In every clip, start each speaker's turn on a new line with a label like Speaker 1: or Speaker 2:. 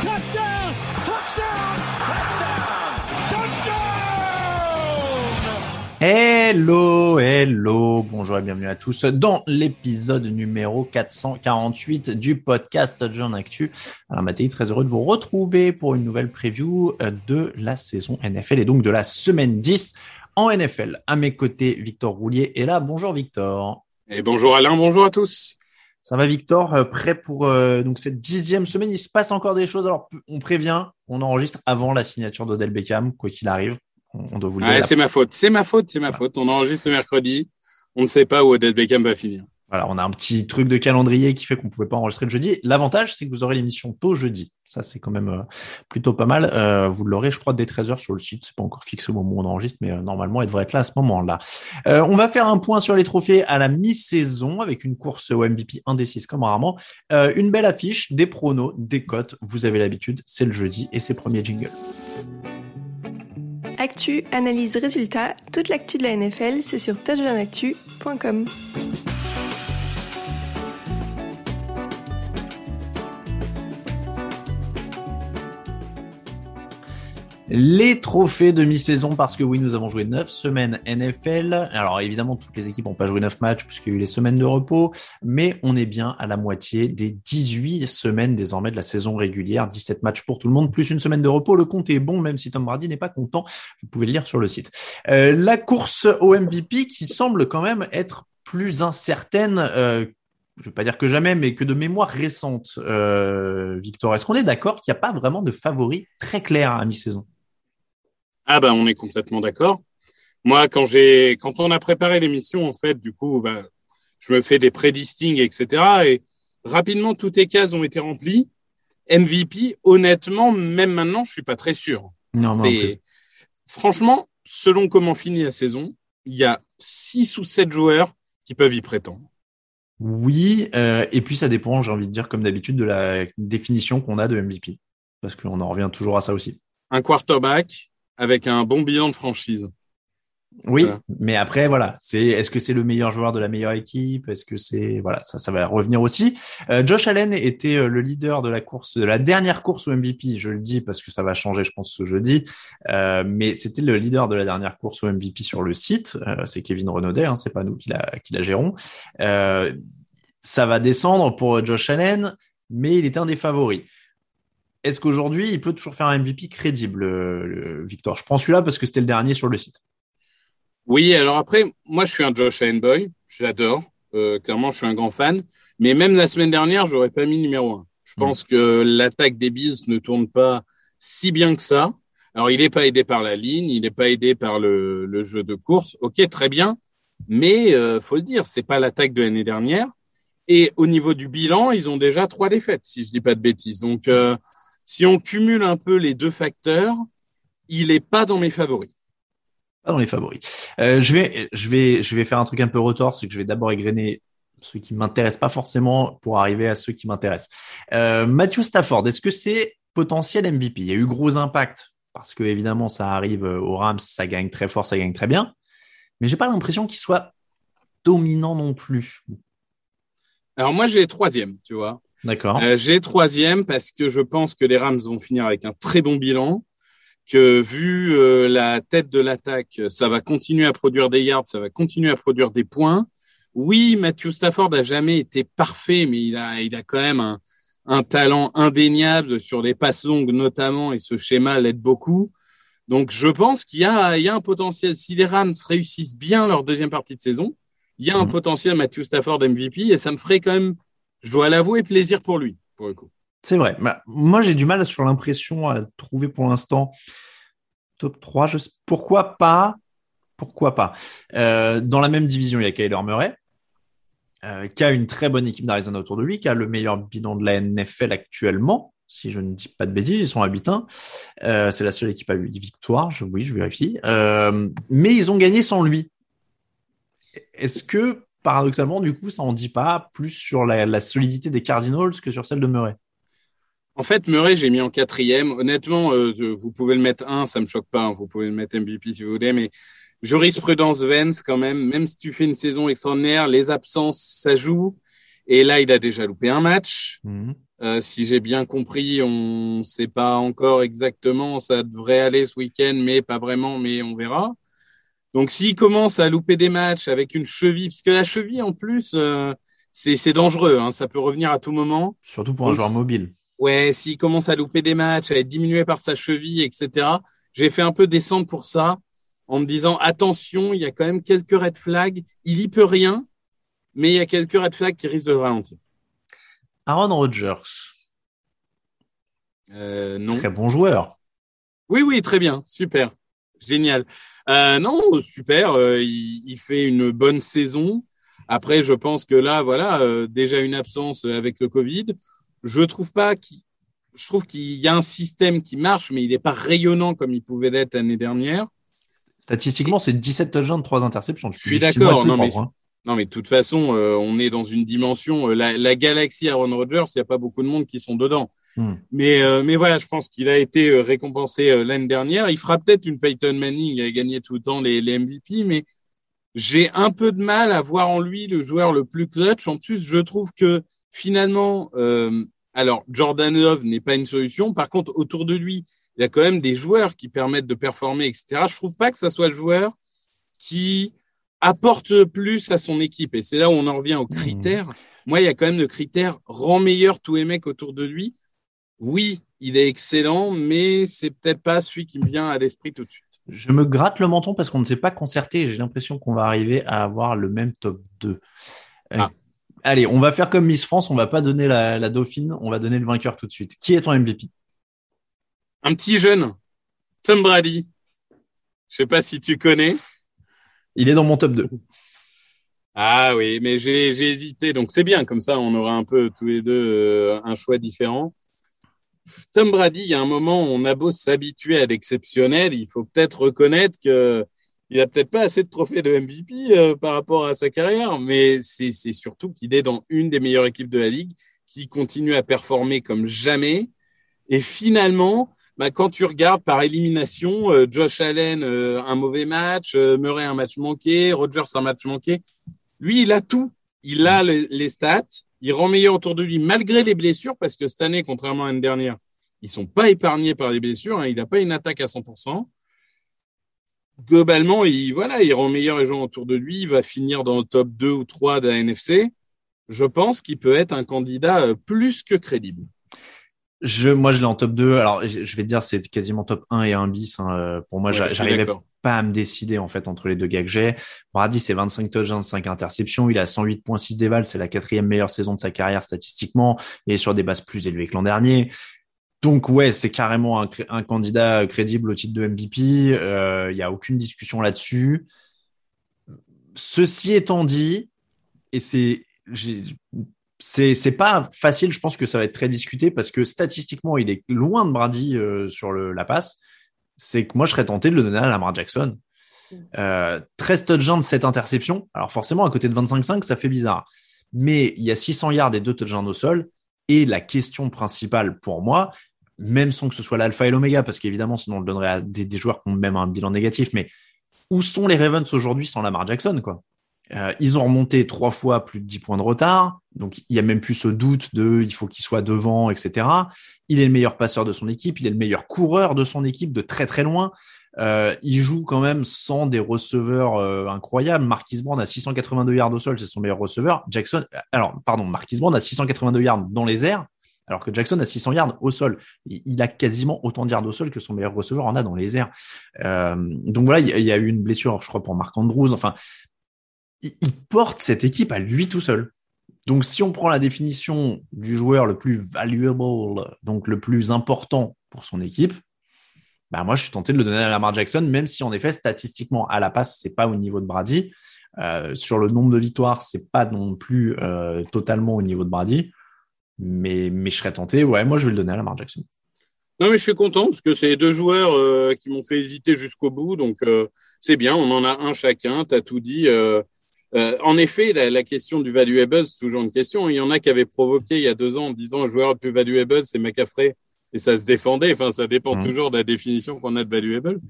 Speaker 1: Touchdown! Touchdown! Touchdown! Touchdown!
Speaker 2: Hello, hello, bonjour et bienvenue à tous dans l'épisode numéro 448 du podcast Touchdown Actu. Alors Mathieu, très heureux de vous retrouver pour une nouvelle preview euh, de la saison NFL et donc de la semaine 10 en NFL. À mes côtés, Victor Roulier est là. Bonjour Victor.
Speaker 3: Et bonjour Alain, bonjour à tous.
Speaker 2: Ça va Victor, euh, prêt pour euh, donc cette dixième semaine. Il se passe encore des choses. Alors on prévient, on enregistre avant la signature d'Odell Beckham, quoi qu'il arrive. On, on doit vous le dire.
Speaker 3: Ouais, c'est ma faute, c'est ma faute, c'est ma faute. On enregistre ce mercredi. On ne sait pas où Odell Beckham va finir.
Speaker 2: Voilà, on a un petit truc de calendrier qui fait qu'on pouvait pas enregistrer le jeudi. L'avantage, c'est que vous aurez l'émission tôt jeudi. Ça, c'est quand même euh, plutôt pas mal. Euh, vous l'aurez, je crois, dès 13h sur le site. C'est pas encore fixé au moment où on enregistre, mais euh, normalement, elle devrait être là à ce moment-là. On va faire un point sur les trophées à la mi-saison avec une course au MVP indécise comme rarement. Une belle affiche, des pronos, des cotes. Vous avez l'habitude, c'est le jeudi et c'est premier jingle.
Speaker 4: Actu, analyse, résultat, toute l'actu de la NFL, c'est sur touchdownactu.com.
Speaker 2: Les trophées de mi-saison, parce que oui, nous avons joué 9 semaines NFL. Alors évidemment, toutes les équipes n'ont pas joué 9 matchs puisqu'il y a eu les semaines de repos, mais on est bien à la moitié des 18 semaines désormais de la saison régulière. 17 matchs pour tout le monde, plus une semaine de repos. Le compte est bon, même si Tom Brady n'est pas content. Vous pouvez le lire sur le site. Euh, la course au MVP qui semble quand même être plus incertaine euh, je ne vais pas dire que jamais, mais que de mémoire récente, euh, Victor. Est-ce qu'on est d'accord qu'il n'y a pas vraiment de favori très clair à mi-saison?
Speaker 3: Ah ben, on est complètement d'accord. Moi, quand j'ai, quand on a préparé l'émission, en fait, du coup, bah, je me fais des prédistings, etc. Et rapidement, toutes les cases ont été remplies. MVP, honnêtement, même maintenant, je suis pas très sûr.
Speaker 2: Non, non
Speaker 3: franchement, selon comment finit la saison, il y a six ou sept joueurs qui peuvent y prétendre.
Speaker 2: Oui, euh, et puis ça dépend, j'ai envie de dire, comme d'habitude, de la définition qu'on a de MVP. Parce qu'on en revient toujours à ça aussi.
Speaker 3: Un quarterback avec un bon bilan de franchise.
Speaker 2: Oui,
Speaker 3: Voilà.
Speaker 2: mais après, voilà, c'est est-ce que c'est le meilleur joueur de la meilleure équipe? Est-ce que c'est voilà, ça, ça va revenir aussi. Euh, Josh Allen était euh, le leader de la course, de la dernière course au MVP. Je le dis parce que ça va changer, je pense, ce jeudi. Euh, mais c'était le leader de la dernière course au MVP sur le site. Euh, c'est Kevin Renaudet, hein, c'est pas nous qui la qui la gérons. Euh, ça va descendre pour Josh Allen, mais il était un des favoris. Est-ce qu'aujourd'hui, il peut toujours faire un MVP crédible, euh, Victor? Je prends celui-là parce que c'était le dernier sur le site.
Speaker 3: Oui, alors après, moi, je suis un Josh Allen boy. J'adore. Euh, clairement, je suis un grand fan. Mais même la semaine dernière, j'aurais pas mis numéro un. Je
Speaker 2: Mm.
Speaker 3: pense que l'attaque des Bills ne tourne pas si bien que ça. Alors, il n'est pas aidé par la ligne, il n'est pas aidé par le, le jeu de course. Ok, très bien. Mais euh, faut le dire, c'est pas l'attaque de l'année dernière. Et au niveau du bilan, ils ont déjà trois défaites, si je dis pas de bêtises. Donc, euh, si on cumule un peu les deux facteurs, il est pas dans mes favoris.
Speaker 2: Pas dans les favoris. Euh, je vais, je vais, je vais faire un truc un peu retors, c'est que je vais d'abord égrener ceux qui m'intéressent pas forcément pour arriver à ceux qui m'intéressent. Euh, Matthew Stafford, est-ce que c'est potentiel MVP Il y a eu gros impact parce que évidemment ça arrive aux Rams, ça gagne très fort, ça gagne très bien, mais j'ai pas l'impression qu'il soit dominant non plus.
Speaker 3: Alors moi, j'ai troisième, tu vois.
Speaker 2: D'accord.
Speaker 3: Euh, j'ai troisième parce que je pense que les Rams vont finir avec un très bon bilan, que vu euh, la tête de l'attaque, ça va continuer à produire des yards, ça va continuer à produire des points. Oui, Matthew Stafford a jamais été parfait, mais il a, il a quand même un, un talent indéniable sur les passes longues notamment, et ce schéma l'aide beaucoup. Donc je pense qu'il y a, il y a un potentiel. Si les Rams réussissent bien leur deuxième partie de saison, il y a un
Speaker 2: Mhm.
Speaker 3: potentiel Matthew Stafford MVP, et ça me ferait quand même je dois l'avouer, plaisir pour lui, pour le coup.
Speaker 2: C'est vrai. Bah, moi, j'ai du mal sur l'impression à trouver pour l'instant top 3. Je sais- Pourquoi pas Pourquoi pas Euh, Dans la même division, il y a Kyler Murray, euh, qui a une très bonne équipe d'Arizona autour de lui, qui a le meilleur bilan de la NFL actuellement. si je ne dis pas de bêtises, ils sont à 8-1. Euh, c'est la seule équipe à 8 victoires, oui, je vérifie. Mais ils ont gagné sans lui. Est-ce que, paradoxalement, du coup, ça en dit pas plus sur la, la solidité des Cardinals que sur celle de Murray
Speaker 3: En fait, Murray, j'ai mis en quatrième. Honnêtement, euh, vous pouvez le mettre un, ça me choque pas. hein. Vous pouvez le mettre MVP si vous voulez, mais jurisprudence Vence quand même. Même si tu fais une saison extraordinaire, les absences, ça joue. Et là, il a déjà loupé un match.
Speaker 2: Mhm.
Speaker 3: Euh, si j'ai bien compris, on ne sait pas encore exactement. Ça devrait aller ce week-end, mais pas vraiment, mais on verra. Donc, s'il commence à louper des matchs avec une cheville, parce que la cheville, en plus, euh, c'est c'est dangereux. Hein, ça peut revenir à tout moment.
Speaker 2: Surtout pour un joueur mobile.
Speaker 3: Ouais, s'il commence à louper des matchs, à être diminué par sa cheville, etc. J'ai fait un peu descendre pour ça, en me disant attention, il y a quand même quelques red flags. Il y peut rien, mais il y a quelques red flags qui risquent de le ralentir.
Speaker 2: Aaron Rodgers,
Speaker 3: Euh, non.
Speaker 2: très bon joueur.
Speaker 3: Oui, oui, très bien, super, génial. Euh, non, super, euh, il, il fait une bonne saison. Après, je pense que là, voilà, euh, déjà une absence avec le Covid. Je trouve pas qu'il, je trouve qu'il y a un système qui marche, mais il n'est pas rayonnant comme il pouvait l'être l'année dernière.
Speaker 2: Statistiquement, c'est 17 touchdowns, 3 interceptions.
Speaker 3: Je suis d'accord, non, mais- Non, mais de toute façon, euh, on est dans une dimension, euh, la, la galaxie Aaron Rodgers, il n'y a pas beaucoup de monde qui sont dedans.
Speaker 2: Hmm.
Speaker 3: Mais, euh, mais voilà, je pense qu'il a été euh, récompensé euh, l'année dernière. Il fera peut-être une Peyton Manning, il a gagné tout le temps les, les MVP, mais j'ai un peu de mal à voir en lui le joueur le plus clutch. En plus, je trouve que finalement, euh, alors Jordan Love n'est pas une solution. Par contre, autour de lui, il y a quand même des joueurs qui permettent de performer, etc. Je trouve pas que ça soit le joueur qui apporte plus à son équipe. Et c'est là où on en revient aux critères. Moi, il y a quand même le critère rend meilleur tous les mecs autour de lui. Oui, il est excellent, mais c'est peut-être pas celui qui me vient à l'esprit tout de suite.
Speaker 2: Je me gratte le menton parce qu'on ne s'est pas concerté et j'ai l'impression qu'on va arriver à avoir le même top 2. Euh,
Speaker 3: Ah.
Speaker 2: Allez, on va faire comme Miss France, on va pas donner la, la dauphine, on va donner le vainqueur tout de suite. Qui est ton MVP
Speaker 3: Un petit jeune, Tom Brady. Je sais pas si tu connais.
Speaker 2: Il est dans mon top 2.
Speaker 3: Ah oui, mais j'ai j'ai hésité, donc c'est bien, comme ça on aura un peu tous les deux euh, un choix différent. Tom Brady, il y a un moment, on a beau s'habituer à l'exceptionnel, il faut peut-être reconnaître que il a peut-être pas assez de trophées de MVP euh, par rapport à sa carrière, mais c'est surtout qu'il est dans une des meilleures équipes de la ligue, qui continue à performer comme jamais. Et finalement, bah, quand tu regardes par élimination, euh, Josh Allen euh, un mauvais match, Murray un match manqué, Rodgers un match manqué, lui, il a tout. Il a les stats. Il rend meilleur autour de lui malgré les blessures parce que cette année, contrairement à l'année dernière, ils sont pas épargnés par les blessures. hein. Il n'a pas une attaque à 100%. Globalement, il, voilà, il rend meilleur les gens autour de lui. Il va finir dans le top 2 ou 3 de la NFC. Je pense qu'il peut être un candidat euh, plus que crédible.
Speaker 2: Je, moi, je l'ai en top 2. Alors, je vais te dire, c'est quasiment top 1 et 1 bis. hein. Euh, Pour moi,
Speaker 3: Ouais,
Speaker 2: j'arrivais
Speaker 3: d'accord.
Speaker 2: Pas à me décider, en fait, entre les deux gars que j'ai. Brady, c'est 25 touchdowns, 5 interceptions. Il a 108.6 déval. C'est la quatrième meilleure saison de sa carrière statistiquement. Est sur des bases plus élevées que l'an dernier. Donc, ouais, c'est carrément un, candidat crédible au titre de MVP. Euh, Il y a aucune discussion là-dessus. Ceci étant dit, et c'est, c'est c'est pas facile. Je pense que ça va être très discuté parce que statistiquement, il est loin de Brady euh, sur la passe. C'est que moi, je serais tenté de le donner à Lamar Jackson. Euh, 13 touchdowns, 7 interceptions. Alors forcément, à côté de 25-5, ça fait bizarre. Mais il y a 600 yards et 2 touchdowns au sol. Et la question principale pour moi, même sans que ce soit l'alpha et l'oméga, parce qu'évidemment, sinon on le donnerait à des, des joueurs qui ont même un bilan négatif, mais où sont les Ravens aujourd'hui sans Lamar Jackson, quoi? Euh, ils ont remonté trois fois plus de 10 points de retard, donc il y a même plus ce doute de il faut qu'il soit devant, etc. Il est le meilleur passeur de son équipe, il est le meilleur coureur de son équipe de très très loin. Euh, il joue quand même sans des receveurs euh, incroyables. Marquis Brown a 682 yards au sol, c'est son meilleur receveur. Jackson, alors pardon, Marquis Brown a 682 yards dans les airs, alors que Jackson a 600 yards au sol. Il, a quasiment autant de yards au sol que son meilleur receveur en a dans les airs. Euh, donc voilà, il y, a- il y a eu une blessure, je crois, pour Marc Andrews. Enfin, il, porte cette équipe à lui tout seul. Donc, si on prend la définition du joueur le plus valuable, donc le plus important pour son équipe, bah moi, je suis tenté de le donner à Lamar Jackson, même si en effet, statistiquement, à la passe, c'est pas au niveau de Brady. Euh, sur le nombre de victoires, c'est pas non plus euh, totalement au niveau de Brady. Mais, mais je serais tenté. Ouais, moi, je vais le donner à Lamar Jackson.
Speaker 3: Non, mais je suis content parce que c'est deux joueurs euh, qui m'ont fait hésiter jusqu'au bout. Donc, c'est bien. On en a un chacun. Tu as tout dit. Euh, en effet, la, la, question du valuable, c'est toujours une question. Il y en a qui avaient provoqué il y a deux ans en disant le joueur le plus valuable, c'est McCaffrey. Et ça se défendait. Enfin, ça dépend mmh. toujours de la définition qu'on a de valuable.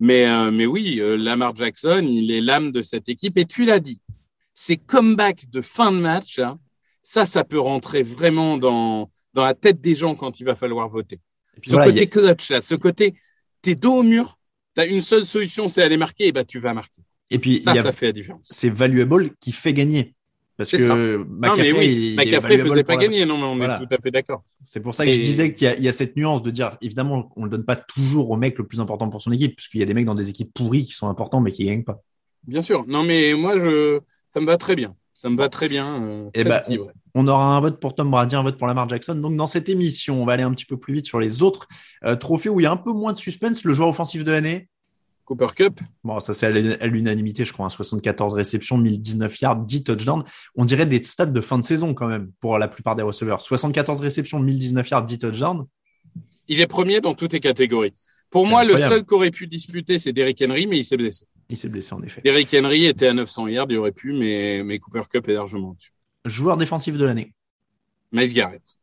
Speaker 3: Mais, mais oui, Lamar Jackson, il est l'âme de cette équipe. Et tu l'as dit, ces comebacks de fin de match, hein, ça, ça peut rentrer vraiment dans, dans la tête des gens quand il va falloir voter. ce côté clutch, là, ce côté, t'es dos au mur, t'as une seule solution, c'est aller marquer, et bah tu vas marquer.
Speaker 2: Et puis
Speaker 3: ça, ça fait la différence.
Speaker 2: C'est valuable qui fait gagner. Parce que
Speaker 3: McCaffrey, non, oui, faisait pas gagner. Non, mais on est tout à fait d'accord.
Speaker 2: C'est pour ça que je disais qu'il y, y, a cette nuance de dire, évidemment, on ne donne pas toujours au mec le plus important pour son équipe, puisqu'il y a des mecs dans des équipes pourries qui sont importants, mais qui gagnent pas.
Speaker 3: Bien sûr. Non, mais moi, je, ça me va très bien. Ça me va très bien. Euh,
Speaker 2: eh ben, on, aura un vote pour Tom Brady, un vote pour Lamar Jackson. Donc, dans cette émission, on va aller un petit peu plus vite sur les autres euh, trophées où il y a un peu moins de suspense. Le joueur offensif de l'année.
Speaker 3: Cooper Cup.
Speaker 2: Bon, ça c'est à l'unanimité, je crois, 74 réceptions, 1019 yards, 10 touchdowns. On dirait des stats de fin de saison quand même pour la plupart des receveurs. 74 réceptions, 1019 yards, 10 touchdowns.
Speaker 3: Il est premier dans toutes les catégories. Pour moi, le seul qui aurait pu disputer, c'est Derrick Henry, mais il s'est blessé.
Speaker 2: Il s'est blessé, en effet.
Speaker 3: Derrick Henry était à 900 yards, il aurait pu, mais, mais Cooper Cup est largement dessus.
Speaker 2: Joueur défensif de l'année.
Speaker 3: Miles Garrett.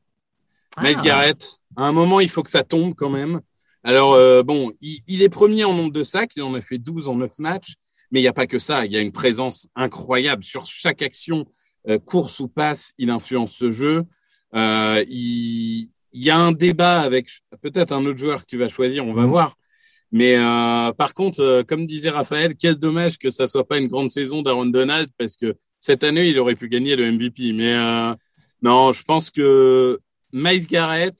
Speaker 3: Ah. Miles Garrett, à un moment, il faut que ça tombe quand même. Alors, euh, bon, il, est premier en nombre de sacs, il en a fait 12 en 9 matchs, mais il n'y a pas que ça, il y a une présence incroyable. Sur chaque action, euh, course ou passe, il influence ce jeu. Euh, il, il y a un débat avec peut-être un autre joueur que tu vas choisir, on va mhm. voir. Mais par contre, comme disait Raphaël, quel dommage que ça soit pas une grande saison d'Aaron Donald parce que cette année, il aurait pu gagner le MVP. Mais non, je pense que Miles Garrett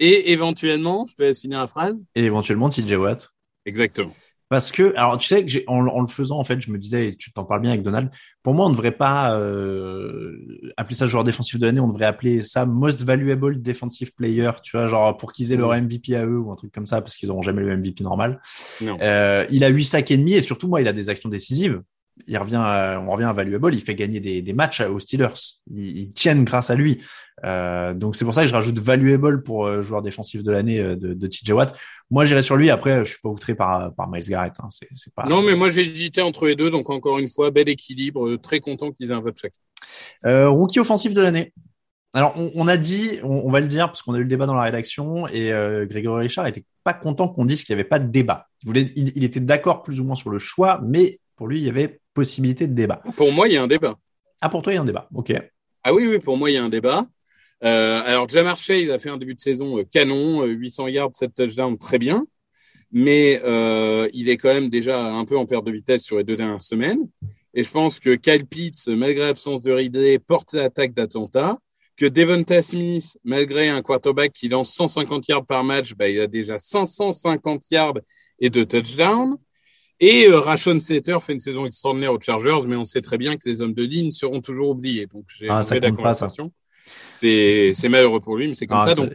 Speaker 3: et éventuellement, je te laisse finir la phrase.
Speaker 2: Et éventuellement TJ Watt.
Speaker 3: Exactement.
Speaker 2: Parce que, alors tu sais que en, en, le faisant, en fait, je me disais, et tu t'en parles bien avec Donald, pour moi, on ne devrait pas euh, appeler ça joueur défensif de l'année, on devrait appeler ça Most Valuable Defensive Player, tu vois, genre pour qu'ils aient leur MVP à eux ou un truc comme ça, parce qu'ils n'auront jamais le MVP normal. Euh, il a 8 sacs et demi et surtout, moi, il a des actions décisives il revient, on revient à Valuable, il fait gagner des, des matchs aux Steelers. Ils, ils, tiennent grâce à lui. Euh, donc c'est pour ça que je rajoute Valuable pour euh, joueur défensif de l'année euh, de, de TJ Watt. Moi j'irai sur lui. Après je suis pas outré par par Miles Garrett. Hein. Pas.
Speaker 3: Non mais moi j'ai hésité entre les deux. Donc encore une fois bel équilibre. Très content qu'ils aient un vote.
Speaker 2: Euh, rookie offensif de l'année. Alors on, on a dit, on, on, va le dire parce qu'on a eu le débat dans la rédaction et Grégory Richard était pas content qu'on dise qu'il n'y avait pas de débat. Il voulait, il, il était d'accord plus ou moins sur le choix, mais pour lui il y avait possibilité de débat.
Speaker 3: Pour moi, il y a un débat.
Speaker 2: Ah, pour toi, il y a un débat. OK.
Speaker 3: Ah oui, oui, pour moi, il y a un débat. Euh, alors, Jamar Chase a fait un début de saison euh, canon, 800 euh, yards, 7 touchdowns, très bien. Mais euh, il est quand même déjà un peu en perte de vitesse sur les deux dernières semaines. Et je pense que Kyle Pitts, malgré l'absence de Ridley, porte l'attaque d'Atlanta. Que Devonta Smith, malgré un quarterback qui lance 150 yards par match, bah, il a déjà 550 yards et deux touchdowns. Et euh, Rashon Setter fait une saison extraordinaire aux Chargers, mais on sait très bien que les hommes de ligne seront toujours oubliés. Donc j'ai
Speaker 2: ah, ça la conversation.
Speaker 3: C'est c'est malheureux pour lui, mais c'est comme ah, ça. Donc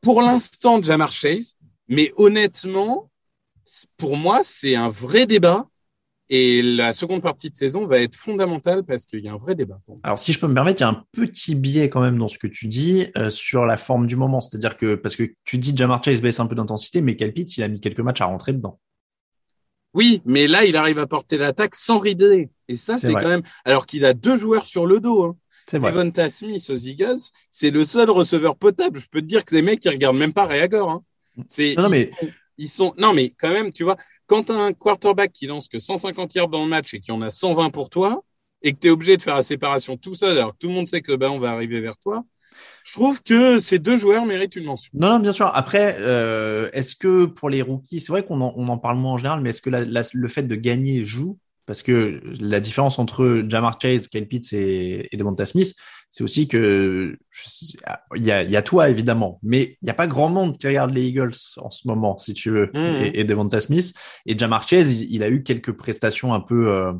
Speaker 3: pour l'instant, Jamar Chase, mais honnêtement, pour moi, c'est un vrai débat. Et la seconde partie de saison va être fondamentale parce qu'il y a un vrai débat.
Speaker 2: Alors, si je peux me permettre, il y a un petit biais quand même dans ce que tu dis euh, sur la forme du moment. C'est-à-dire que, parce que tu dis Jamar Chase baisse un peu d'intensité, mais Calpit, il a mis quelques matchs à rentrer dedans.
Speaker 3: Oui, mais là, il arrive à porter l'attaque sans rider. Et ça, c'est quand même. Alors qu'il a deux joueurs sur le dos. Hein. Devonta Smith aux Eagles, c'est le seul receveur potable. Je peux te dire que les mecs, ils regardent même pas Réagor. Hein. C'est, non, ils, mais... sont, ils sont. Non, mais quand même, tu vois, quand tu as un quarterback qui lance que 150 yards dans le match et qui en a 120 pour toi, et que tu es obligé de faire la séparation tout seul, alors que tout le monde sait que le ballon va arriver vers toi, je trouve que ces deux joueurs méritent une mention.
Speaker 2: Non, non, bien sûr. Après, euh, est-ce que pour les rookies, c'est vrai qu'on en, on en parle moins en général, mais est-ce que la, la, le fait de gagner joue? Parce que la différence entre Jamar Chase, Kyle Pitts et, et Devonta Smith, c'est aussi que il y a, y a toi évidemment, mais il n'y a pas grand monde qui regarde les Eagles en ce moment, si tu veux, mmh. et, et Devonta Smith. Et Jamar Chase, il, il, a eu quelques prestations un peu euh,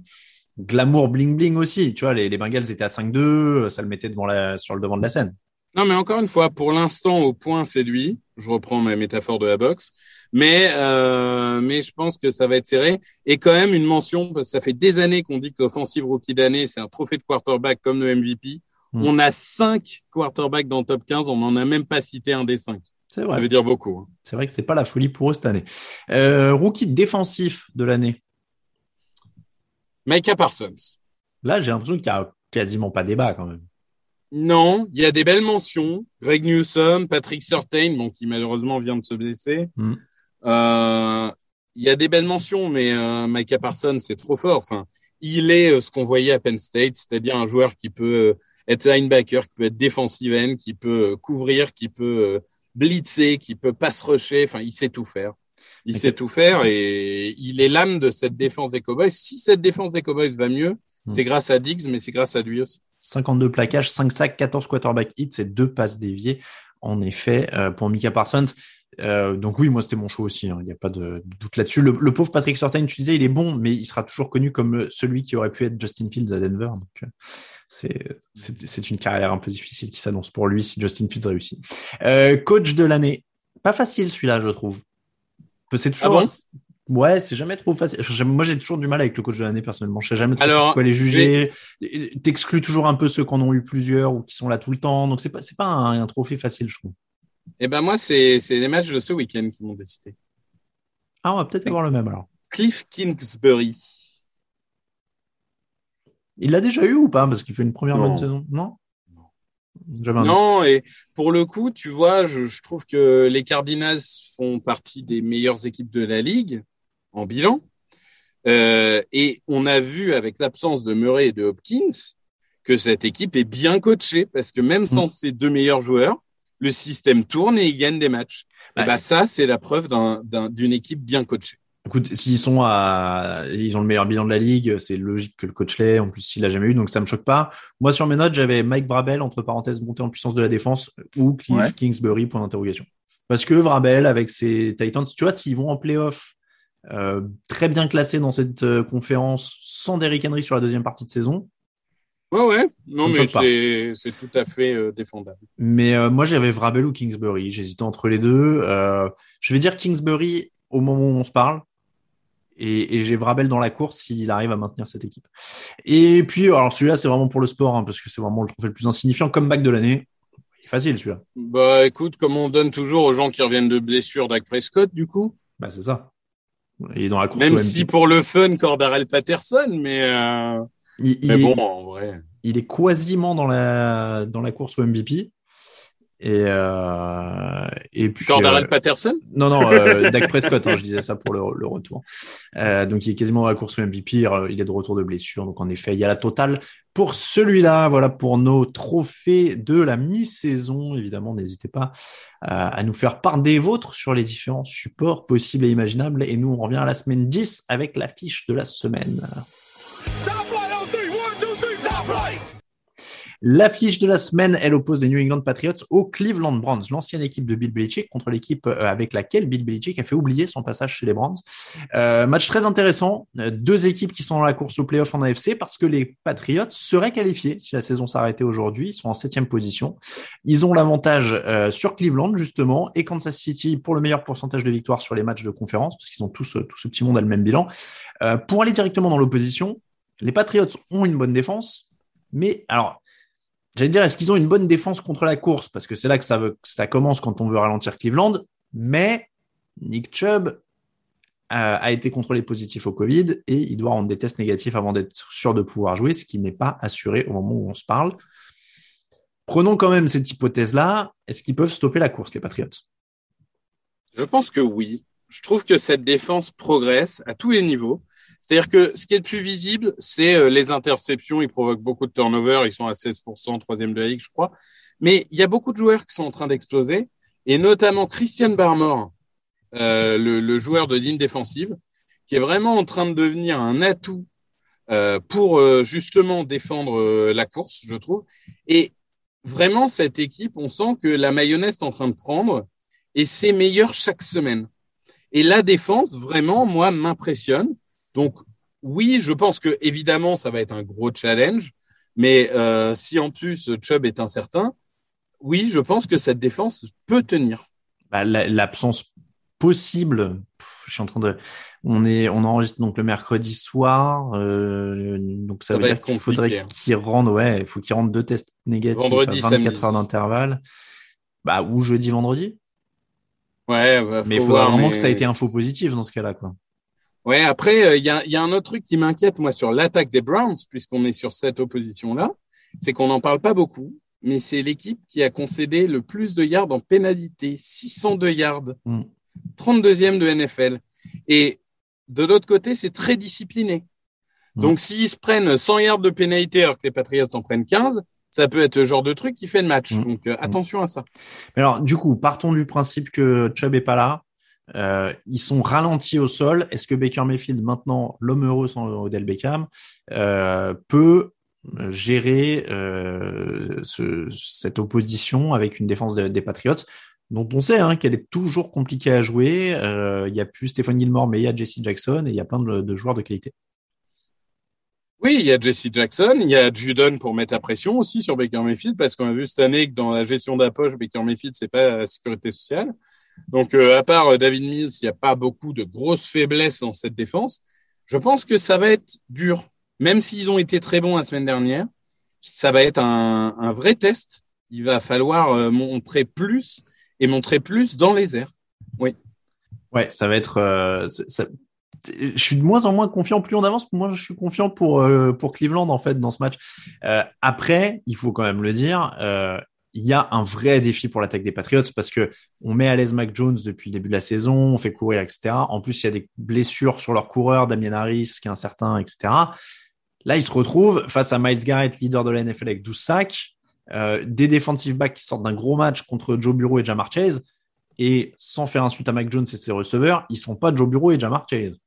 Speaker 2: glamour bling bling aussi. Tu vois, les, les Bengals étaient à 5-2, ça le mettait devant la, sur le devant de la scène.
Speaker 3: Non, mais encore une fois, pour l'instant, au point séduit, je reprends ma métaphore de la boxe, mais euh, mais je pense que ça va être serré. Et quand même une mention, parce que ça fait des années qu'on dit que l'offensive rookie d'année, c'est un trophée de quarterback comme le MVP.
Speaker 2: Mm.
Speaker 3: On a cinq quarterbacks dans le top 15, on n'en a même pas cité un des cinq.
Speaker 2: C'est
Speaker 3: Ça
Speaker 2: vrai.
Speaker 3: veut dire beaucoup. hein.
Speaker 2: C'est vrai que c'est pas la folie pour eux cette année. Euh, rookie défensif de l'année.
Speaker 3: Micah Parsons.
Speaker 2: Là, j'ai l'impression qu'il y a quasiment pas débat quand même.
Speaker 3: Non, il y a des belles mentions. Greg Newsom, Patrick Surtain, bon, qui malheureusement vient de se blesser.
Speaker 2: Mm.
Speaker 3: Euh, il y a des belles mentions, mais euh, Micah Parsons, c'est trop fort. Enfin, il est euh, ce qu'on voyait à Penn State, c'est-à-dire un joueur qui peut euh, être linebacker, qui peut être defensive end, qui peut euh, couvrir, qui peut blitzer, qui peut pass rusher. Enfin, il sait tout faire. Il sait tout faire et il est l'âme de cette défense des Cowboys. Si cette défense des Cowboys va mieux,
Speaker 2: Mm.
Speaker 3: c'est grâce à Diggs, mais c'est grâce à lui aussi.
Speaker 2: 52 plaquages, 5 sacs, 14 quarterback hits et deux passes déviées. En effet, euh, pour Mika Parsons. Euh, donc oui, moi c'était mon choix aussi. hein. Il n'y a pas de, de doute là-dessus. Le, le pauvre Patrick Surtain, tu disais, il est bon, mais il sera toujours connu comme le- celui qui aurait pu être Justin Fields à Denver. Donc euh, c'est une carrière un peu difficile qui s'annonce pour lui si Justin Fields réussit. Euh, coach de l'année, pas facile celui-là, je trouve. C'est toujours.
Speaker 3: Ah bon
Speaker 2: Ouais, c'est jamais trop facile. Moi, j'ai toujours du mal avec le coach de l'année personnellement. Je sais jamais trop
Speaker 3: Alors,
Speaker 2: quoi les juger. T'exclus toujours un peu ceux qui en ont eu plusieurs ou qui sont là tout le temps. Donc c'est pas c'est pas un, un trophée facile, je trouve.
Speaker 3: Eh ben moi, c'est c'est les matchs de ce week-end qui m'ont décidé.
Speaker 2: Ah, on va peut-être avoir le même alors.
Speaker 3: Cliff Kingsbury.
Speaker 2: Il l'a déjà eu ou pas? Parce qu'il fait une première
Speaker 3: Non.
Speaker 2: bonne saison. Non?
Speaker 3: Non, et pour le coup, tu vois, je, je trouve que les Cardinals font partie des meilleures équipes de la ligue en bilan. Euh, et on a vu avec l'absence de Murray et de Hopkins que cette équipe est bien coachée parce que même sans ces deux meilleurs joueurs, le système tourne et ils gagnent des matchs. Et ben ça, c'est la preuve d'un- d'un- d'une équipe bien coachée.
Speaker 2: Écoute, s'ils sont à, ils ont le meilleur bilan de la ligue, c'est logique que le coach l'ait. En plus, s'il l'a jamais eu, donc ça me choque pas. Moi, sur mes notes, j'avais Mike Vrabel entre parenthèses montée en puissance de la défense ou Cliff
Speaker 5: Ouais.
Speaker 2: Kingsbury point d'interrogation. Parce que Vrabel avec ses Titans, tu vois, s'ils vont en playoff euh, très bien classés dans cette euh, conférence sans Derrick Henry sur la deuxième partie de saison.
Speaker 3: Ouais, ouais. Non, mais c'est tout à fait euh, défendable.
Speaker 2: Mais moi, j'avais Vrabel ou Kingsbury. J'hésitais entre les deux. Je vais dire Kingsbury au moment où on se parle. Et, et j'ai Vrabel dans la course s'il arrive à maintenir cette équipe. Et puis, alors celui-là, c'est vraiment pour le sport, hein, parce que c'est vraiment le trophée le plus insignifiant. Comme back de l'année, il est facile celui-là.
Speaker 3: Bah, écoute, comme on donne toujours aux gens qui reviennent de blessures Dak Prescott, du coup.
Speaker 2: Bah, c'est ça. Il est dans la course
Speaker 3: Même si pour le fun, Cordarel Patterson, mais, euh,
Speaker 2: il, est,
Speaker 3: bon, en vrai.
Speaker 2: il est quasiment dans la, dans la course au MVP. Et, euh, et puis.
Speaker 3: Cordarel
Speaker 2: euh,
Speaker 3: Patterson?
Speaker 2: Non, non, euh, Dak Prescott, hein, je disais ça pour le, le retour. Euh, donc, il est quasiment à la course au MVP. Il est de retour de blessure. Donc, en effet, il y a la totale pour celui-là. Voilà pour nos trophées de la mi-saison. Évidemment, n'hésitez pas euh, à nous faire part des vôtres sur les différents supports possibles et imaginables. Et nous, on revient à la semaine 10 avec l'affiche de la semaine. L'affiche de la semaine, elle oppose les New England Patriots aux Cleveland Browns, l'ancienne équipe de Bill Belichick contre l'équipe euh, avec laquelle Bill Belichick a fait oublier son passage chez les Browns. Euh, match très intéressant, Euh, deux équipes qui sont dans la course au playoff en AFC parce que les Patriots seraient qualifiés si la saison s'arrêtait aujourd'hui. Ils sont en septième position. Ils ont l'avantage euh, sur Cleveland justement et Kansas City pour le meilleur pourcentage de victoires sur les matchs de conférence parce qu'ils ont tous euh, tout ce petit monde à le même bilan. Euh, pour aller directement dans l'opposition, les Patriots ont une bonne défense, mais alors J'allais dire, est-ce qu'ils ont une bonne défense contre la course? Parce que c'est là que ça, veut, ça commence quand on veut ralentir Cleveland. Mais Nick Chubb euh, a été contrôlé positif au Covid et il doit rendre des tests négatifs avant d'être sûr de pouvoir jouer, ce qui n'est pas assuré au moment où on se parle. Prenons quand même cette hypothèse-là. Est-ce qu'ils peuvent stopper la course, les Patriots?
Speaker 3: Je pense que oui. Je trouve que cette défense progresse à tous les niveaux. C'est-à-dire que ce qui est le plus visible, c'est euh, les interceptions. Ils provoquent beaucoup de turnover. Ils sont à 16%, troisième de la ligue, je crois. Mais il y a beaucoup de joueurs qui sont en train d'exploser, et notamment Christian Barmore, euh, le, le joueur de ligne défensive, qui est vraiment en train de devenir un atout euh, pour euh, justement défendre euh, la course, je trouve. Et vraiment, cette équipe, on sent que la mayonnaise est en train de prendre, et c'est meilleur chaque semaine. Et la défense, vraiment, moi, m'impressionne. Donc, oui, je pense que évidemment, ça va être un gros challenge. Mais euh, si en plus Chubb est incertain, oui, je pense que cette défense peut tenir.
Speaker 2: bah, la- L'absence possible, pff, je suis en train de, on est, on enregistre donc le mercredi soir, euh, donc ça,
Speaker 3: Ça
Speaker 2: veut dire qu'il faudrait
Speaker 3: hein.
Speaker 2: qu'il rende, ouais, il faut qu'il rende deux tests négatifs
Speaker 3: Vendredi,
Speaker 2: à 24
Speaker 3: samedi.
Speaker 2: heures d'intervalle. Bah, ou jeudi, vendredi.
Speaker 3: Ouais, bah,
Speaker 2: Mais il faudra
Speaker 3: voir,
Speaker 2: vraiment
Speaker 3: mais-
Speaker 2: que ça ait été info positif dans ce cas-là, quoi.
Speaker 3: Ouais, après, euh, il y, a, y a un autre truc qui m'inquiète, moi, sur l'attaque des Browns, puisqu'on est sur cette opposition-là, c'est qu'on n'en parle pas beaucoup, mais c'est l'équipe qui a concédé le plus de yards en pénalité, 602 yards,
Speaker 2: Mm.
Speaker 3: 32e de NFL. Et de l'autre côté, c'est très discipliné.
Speaker 2: Mm.
Speaker 3: Donc, s'ils se prennent 100 yards de pénalité alors que les Patriots en prennent 15, ça peut être le genre de truc qui fait le match.
Speaker 2: Mm.
Speaker 3: Donc, euh, attention à ça.
Speaker 2: Mais alors, du coup, partons du principe que Chubb est pas là. Euh, ils sont ralentis au sol. Est-ce que Baker Mayfield, maintenant l'homme heureux sans Odell Beckham, euh, peut gérer euh, ce- cette opposition avec une défense de- des Patriots dont on sait hein, qu'elle est toujours compliquée à jouer. Euh, Il y a plus Stephen Gilmore, mais il y a Jesse Jackson et il y a plein de, de joueurs de qualité.
Speaker 3: Oui, il y a Jesse Jackson, il y a Judon pour mettre la pression aussi sur Baker Mayfield, parce qu'on a vu cette année que dans la gestion d'approche, Baker Mayfield, c'est pas la sécurité sociale. Donc, euh, à part euh, David Mills, il n'y a pas beaucoup de grosses faiblesses dans cette défense. Je pense que ça va être dur, même s'ils ont été très bons la semaine dernière. Ça va être un, un vrai test. Il va falloir euh, montrer plus et montrer plus dans les airs.
Speaker 2: Ouais, ça va être. euh, ça- Je suis de moins en moins confiant. Plus on avance, moins je suis confiant pour euh, pour Cleveland en fait dans ce match. Après, il faut quand même le dire, il y a un vrai défi pour l'attaque des Patriots parce que on met à l'aise Mac Jones depuis le début de la saison, on fait courir, etc. En plus, il y a des blessures sur leurs coureurs, Damien Harris qui est incertain, etc. Là, ils se retrouvent face à Miles Garrett, leader de la NFL avec 12 sacs, euh, des defensive backs qui sortent d'un gros match contre Joe Bureau et Jamar Chase. Et sans faire insulte à Mac Jones et ses receveurs, ils sont pas Joe Bureau et Jamar Chase.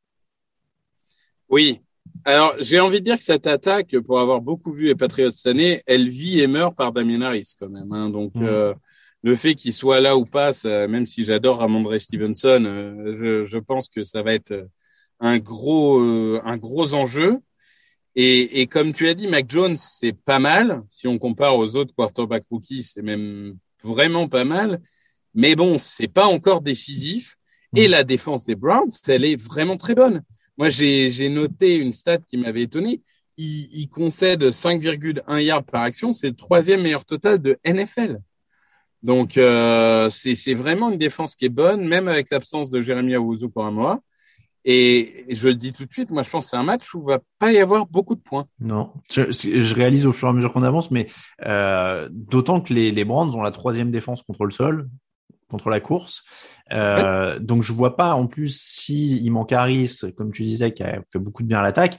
Speaker 3: Oui. Alors, j'ai envie de dire que cette attaque, pour avoir beaucoup vu les Patriots cette année, elle vit et meurt par Damien Harris quand même. Hein. Donc, euh, le fait qu'il soit là ou pas, ça- même si j'adore Ramondre Stevenson, euh, je, je pense que ça va être euh, un gros, euh, un gros enjeu. Et, et comme tu as dit, Mac Jones, c'est pas mal. Si on compare aux autres quarterbacks rookies, c'est même vraiment pas mal. Mais bon, c'est pas encore décisif. Et
Speaker 2: Mm.
Speaker 3: la défense des Browns, elle est vraiment très bonne. Moi, j'ai noté une stat qui m'avait étonné. Il, concède 5,1 yards par action. C'est le troisième meilleur total de NFL. Donc, euh, c'est vraiment une défense qui est bonne, même avec l'absence de Jérémy Awuzu pour un mois. Et, je le dis tout de suite, moi, je pense que c'est un match où il va pas y avoir beaucoup de points.
Speaker 2: Non, je, réalise au fur et à mesure qu'on avance, mais euh, d'autant que les, les Browns ont la troisième défense contre le sol, contre la course. Euh, Donc je vois pas en plus si il manque Harris, comme tu disais, qui a fait beaucoup de bien à l'attaque.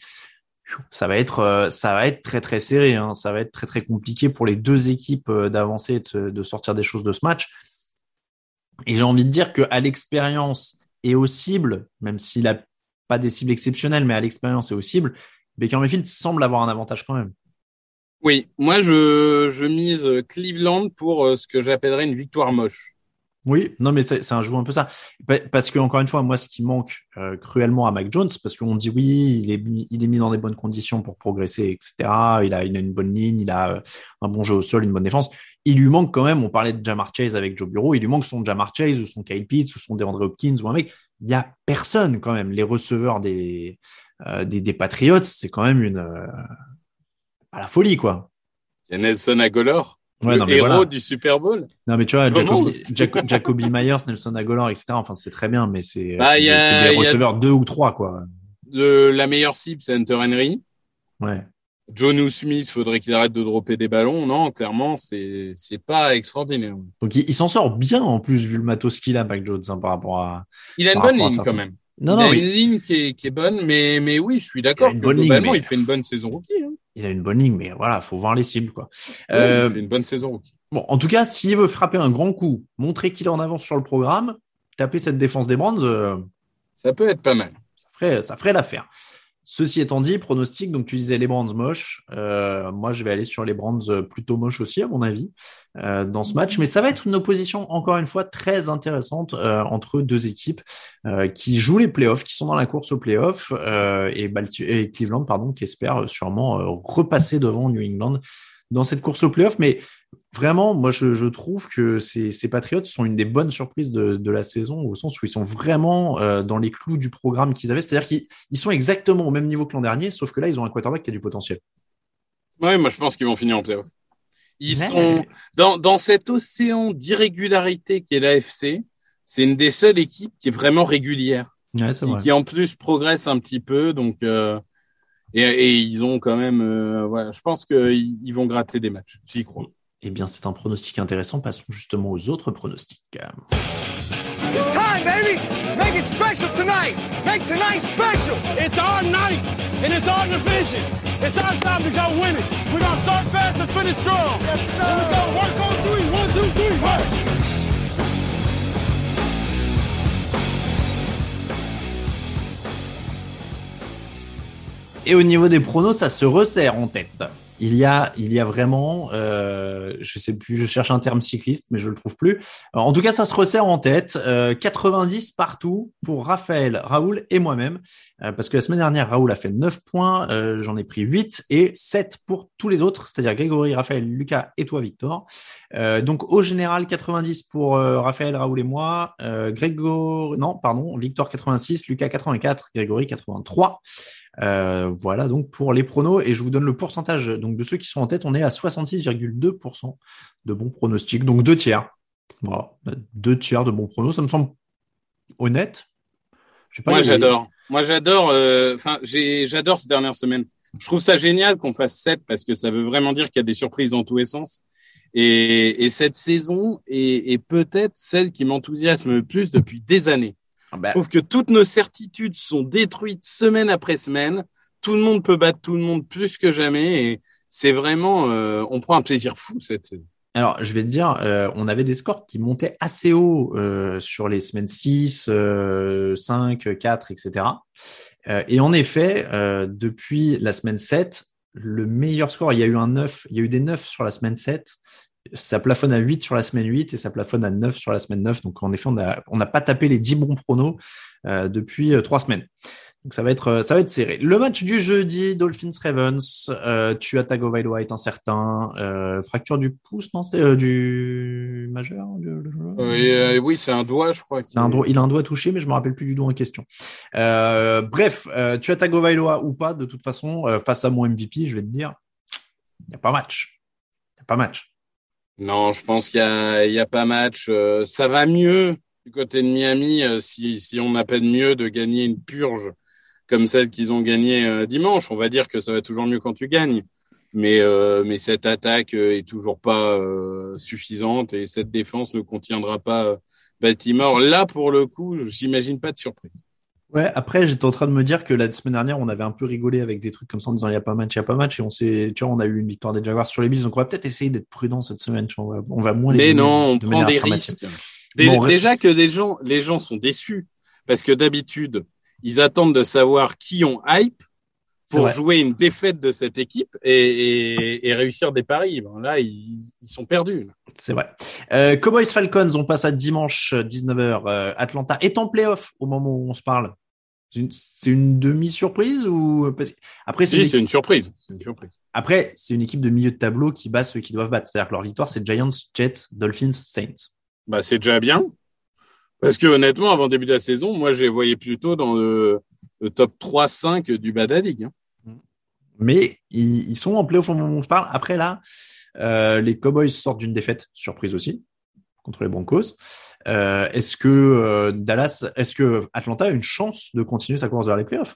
Speaker 2: Ça va être, euh, ça va être très très serré. Hein. Ça va être très très compliqué pour les deux équipes euh, d'avancer, et de, sortir des choses de ce match. Et j'ai envie de dire que à l'expérience et aux cibles, même s'il a pas des cibles exceptionnelles, mais à l'expérience et aux cibles, Baker Mayfield semble avoir un avantage quand même.
Speaker 3: Oui, moi, je, je mise Cleveland pour ce que j'appellerais une victoire moche.
Speaker 2: Oui, non, mais c'est c'est un jeu un peu ça. Pa- Parce que encore une fois, moi, ce qui manque euh, cruellement à Mac Jones, parce qu'on dit oui, il est, mis- il est mis dans des bonnes conditions pour progresser, etc. Il a, il a une bonne ligne, il a euh, un bon jeu au sol, une bonne défense. Il lui manque quand même. On parlait de Jamar Chase avec Joe Bureau. Il lui manque son Jamar Chase ou son Kyle Pitts ou son DeAndre Hopkins ou un mec. Il y a personne quand même. Les receveurs des euh, des, des Patriots, c'est quand même une euh, à la folie quoi.
Speaker 3: Il y a Nelson Agolor,
Speaker 2: Ouais,
Speaker 3: le
Speaker 2: non, mais
Speaker 3: héros
Speaker 2: voilà.
Speaker 3: du Super Bowl.
Speaker 2: Non, mais tu vois,
Speaker 3: Comment
Speaker 2: Jacoby,
Speaker 3: c'est-
Speaker 2: Jaco- Jacoby Myers, Nelson Aguilar, etc. Enfin, c'est très bien, mais c'est
Speaker 3: Bah,
Speaker 2: des,
Speaker 3: a-
Speaker 2: des
Speaker 3: y a-
Speaker 2: receveurs deux ou trois, quoi.
Speaker 3: De la meilleure cible, c'est Hunter Henry.
Speaker 2: Ouais.
Speaker 3: John Smith, faudrait qu'il arrête de dropper des ballons. Non, clairement, c'est c'est pas extraordinaire.
Speaker 2: Donc, il, il s'en sort bien, en plus, vu le matos qu'il a, Mac Jones, hein, par rapport à...
Speaker 3: Il a une bonne ligne quand même.
Speaker 2: Non,
Speaker 3: il
Speaker 2: non,
Speaker 3: a une ligne qui est, qui est bonne, mais, mais oui, je suis d'accord
Speaker 2: Il ligne,
Speaker 3: globalement,
Speaker 2: mais-
Speaker 3: il fait une bonne saison rookie. Hein.
Speaker 2: il a une bonne ligne, mais voilà, faut voir les cibles, quoi.
Speaker 3: Oui,
Speaker 2: Euh,
Speaker 3: il fait une bonne saison rookie.
Speaker 2: Bon, en tout cas, s'il veut frapper un grand coup, montrer qu'il est en avance sur le programme, taper cette défense des Brands, euh,
Speaker 3: Ça peut être pas mal.
Speaker 2: ça ferait, ça ferait l'affaire. Ceci étant dit, pronostic, donc tu disais les Brands moches. Euh, moi, je vais aller sur les Brands euh, plutôt moches aussi, à mon avis, euh, dans ce match. Mais ça va être une opposition, encore une fois, très intéressante entre deux équipes qui jouent les playoffs, qui sont dans la course aux playoffs, et, et Cleveland, pardon, qui espère sûrement repasser devant New England dans cette course au playoff. Mais vraiment, moi, je, je trouve que ces, ces Patriots sont une des bonnes surprises de, de la saison, au sens où ils sont vraiment euh, dans les clous du programme qu'ils avaient. C'est-à-dire qu'ils ils sont exactement au même niveau que l'an dernier, sauf que là, ils ont un quarterback qui a du potentiel.
Speaker 3: Ouais, moi je pense qu'ils vont finir en playoff. Ils
Speaker 2: Ouais.
Speaker 3: sont dans, dans cet océan d'irrégularité qui est l'AFC. C'est une des seules équipes qui est vraiment régulière,
Speaker 2: Ouais,
Speaker 3: qui,
Speaker 2: vrai.
Speaker 3: qui en plus progresse un petit peu. Donc euh, et, et ils ont quand même, euh, voilà, je pense qu'ils ils vont gratter des matchs. J'y crois.
Speaker 2: Eh bien, c'est un pronostic intéressant. Passons justement aux autres pronostics.
Speaker 6: It's time, baby. Make it special tonight. Make tonight special. It's our night, and it's our division. It's our time to go win it. We're gonna start fast and finish strong. Yes, sir. And we're gonna work on three. One, two, three. Work.
Speaker 2: Et au niveau des pronos, ça se resserre en tête. Il y a, il y a vraiment, euh, je sais plus, je cherche un terme cycliste, mais je le trouve plus. En tout cas, ça se resserre en tête. Euh, 90 partout pour Raphaël, Raoul et moi-même, Euh, parce que la semaine dernière, Raoul a fait 9 points, euh, j'en ai pris 8 et 7 pour tous les autres, c'est-à-dire Grégory, Raphaël, Lucas et toi, Victor. Euh, donc au général, 90 pour euh, Raphaël, Raoul et moi. Euh, Grégory, non, pardon, Victor 86, Lucas 84, Grégory 83. Euh, voilà donc pour les pronos et je vous donne le pourcentage donc de ceux qui sont en tête. On est à 66,2% de bons pronostics, donc deux tiers. Voilà, deux tiers de bons pronos, ça me semble honnête. Pas,
Speaker 3: Moi j'adore. Moi j'adore. euh, Enfin, j'adore ces dernières semaines. Je trouve ça génial qu'on fasse 7 parce que ça veut vraiment dire qu'il y a des surprises dans tous les sens. Et, et cette saison est, est peut-être celle qui m'enthousiasme le plus depuis des années.
Speaker 2: Ah bah,
Speaker 3: Je trouve que toutes nos certitudes sont détruites semaine après semaine. Tout le monde peut battre tout le monde plus que jamais. Et c'est vraiment, euh, on prend un plaisir fou cette saison.
Speaker 2: Alors, je vais te dire, euh, on avait des scores qui montaient assez haut euh, sur les semaines 6, euh, 5, 4, etc. Et en effet, depuis la semaine 7, le meilleur score, il y a eu un 9, il y a eu des 9 sur la semaine 7. Ça plafonne à 8 sur la semaine 8 et ça plafonne à 9 sur la semaine 9. Donc, en effet, on n'a on pas tapé les 10 bons pronos euh, depuis euh, 3 semaines. Donc ça va être euh, ça va être serré. Le match du jeudi, Dolphins Ravens, euh, tu as Tagovailoa est incertain, euh, fracture du pouce non c'est euh, du majeur.
Speaker 3: Euh, oui, c'est un doigt, je crois.
Speaker 2: il a, un doigt, il a un doigt touché, mais je me rappelle plus du doigt en question. Bref, tu as Tagovailoa ou pas, de toute façon, face à mon MVP, je vais te dire, il n'y a pas match. Il n'y a pas match.
Speaker 3: Non, je pense qu'il y a, pas match. Euh, ça va mieux du côté de Miami euh, si, si on appelle mieux de gagner une purge comme celle qu'ils ont gagnée euh, dimanche. On va dire que ça va toujours mieux quand tu gagnes. Mais, mais cette attaque est toujours pas suffisante et cette défense ne contiendra pas Baltimore. Là, pour le coup, j'imagine pas de surprise.
Speaker 2: Ouais, après, j'étais en train de me dire que la semaine dernière, on avait un peu rigolé avec des trucs comme ça en disant il n'y a pas match, il n'y a pas match. Et on s'est, tu vois, on a eu une victoire des Jaguars sur les Bills. Donc, on va peut-être essayer d'être prudent cette semaine. Tu vois, on, va, moins les
Speaker 3: Mais non, on
Speaker 2: de
Speaker 3: prend des risques. Dé-
Speaker 2: Bon, ouais.
Speaker 3: déjà que les gens, les gens sont déçus parce que d'habitude, ils attendent de savoir qui ont hype pour jouer une défaite de cette équipe et, et, et réussir des paris. Ben là, ils, ils sont perdus.
Speaker 2: C'est vrai. Euh, Cowboys Falcons, on passe à dimanche 19h. Euh, Atlanta est en playoff au moment où on se parle. C'est une, demi-surprise ou après c'est
Speaker 3: Si,
Speaker 2: une,
Speaker 3: surprise. C'est une surprise.
Speaker 2: après c'est une équipe de milieu de tableau qui bat ceux qui doivent battre. C'est-à-dire que leur victoire c'est Giants, Jets, Dolphins, Saints.
Speaker 3: Bah, c'est déjà bien. Parce que honnêtement, avant le début de la saison, moi, je les voyais plutôt dans le, le top 3-5 du bas de la ligue. hein.
Speaker 2: Mais ils, ils sont en playoff au moment où on se parle. Après là, euh, les Cowboys sortent d'une défaite, surprise aussi, contre les Broncos. Euh, est-ce que euh, Dallas, est-ce que Atlanta a une chance de continuer sa course vers les playoffs?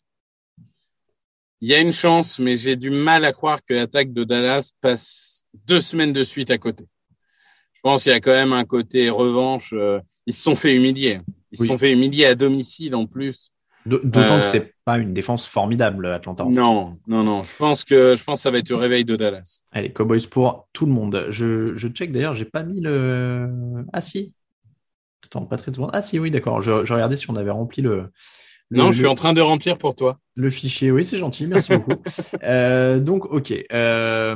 Speaker 3: Il y a une chance, mais j'ai du mal à croire que l'attaque de Dallas passe deux semaines de suite à côté. Je pense qu'il y a quand même un côté revanche. euh, ils se sont fait humilier. Ils se sont fait humilier à domicile en plus.
Speaker 2: D'autant
Speaker 3: Euh,
Speaker 2: que c'est pas une défense formidable, Atlanta. en fait.
Speaker 3: Non, non, non. Je pense que je pense que ça va être le réveil de Dallas.
Speaker 2: Allez, Cowboys pour tout le monde. Je, je check d'ailleurs, j'ai pas mis le. Ah si. Attends, pas très souvent. Ah si, oui, d'accord. Je, je regardais si on avait rempli le. le-
Speaker 3: Non,
Speaker 2: le,
Speaker 3: je suis en train de remplir pour toi.
Speaker 2: le fichier. Oui, c'est gentil, merci beaucoup. Euh, donc, ok. Euh,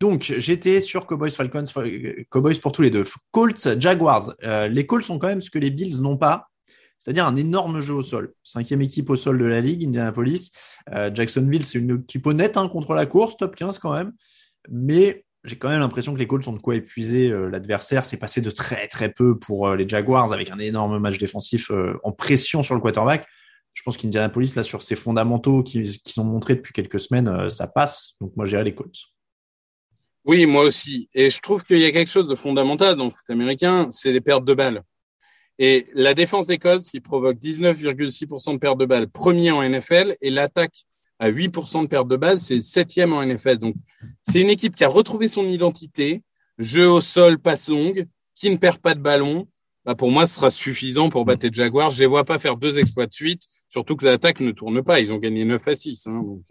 Speaker 2: donc, j'étais sur Cowboys Falcons, Fa- Cowboys pour tous les deux. Colts, Jaguars. Euh, les Colts sont quand même ce que les Bills n'ont pas. C'est-à-dire un énorme jeu au sol. Cinquième équipe au sol de la ligue, Indianapolis. Euh, Jacksonville, c'est une équipe honnête hein, contre la course, top 15 quand même. Mais j'ai quand même l'impression que les Colts ont de quoi épuiser euh, l'adversaire. C'est passé de très très peu pour euh, les Jaguars avec un énorme match défensif en pression sur le quarterback. Je pense qu'Indianapolis, là, sur ses fondamentaux qui, qui sont montrés depuis quelques semaines, ça passe. Donc moi, j'irai les Colts.
Speaker 3: Oui, moi aussi. Et je trouve qu'il y a quelque chose de fondamental dans le foot américain, c'est les pertes de balles. Et la défense des Colts, qui provoque 19,6% de pertes de balles, premier en NFL, et l'attaque à 8% de perte de base, c'est septième en NFL. Donc, c'est une équipe qui a retrouvé son identité, jeu au sol, passe longue, qui ne perd pas de ballon. Bah pour moi, ce sera suffisant pour battre les Jaguars. Je les vois pas faire deux exploits de suite, surtout que l'attaque ne tourne pas. Ils ont gagné 9 à 6. Hein, donc...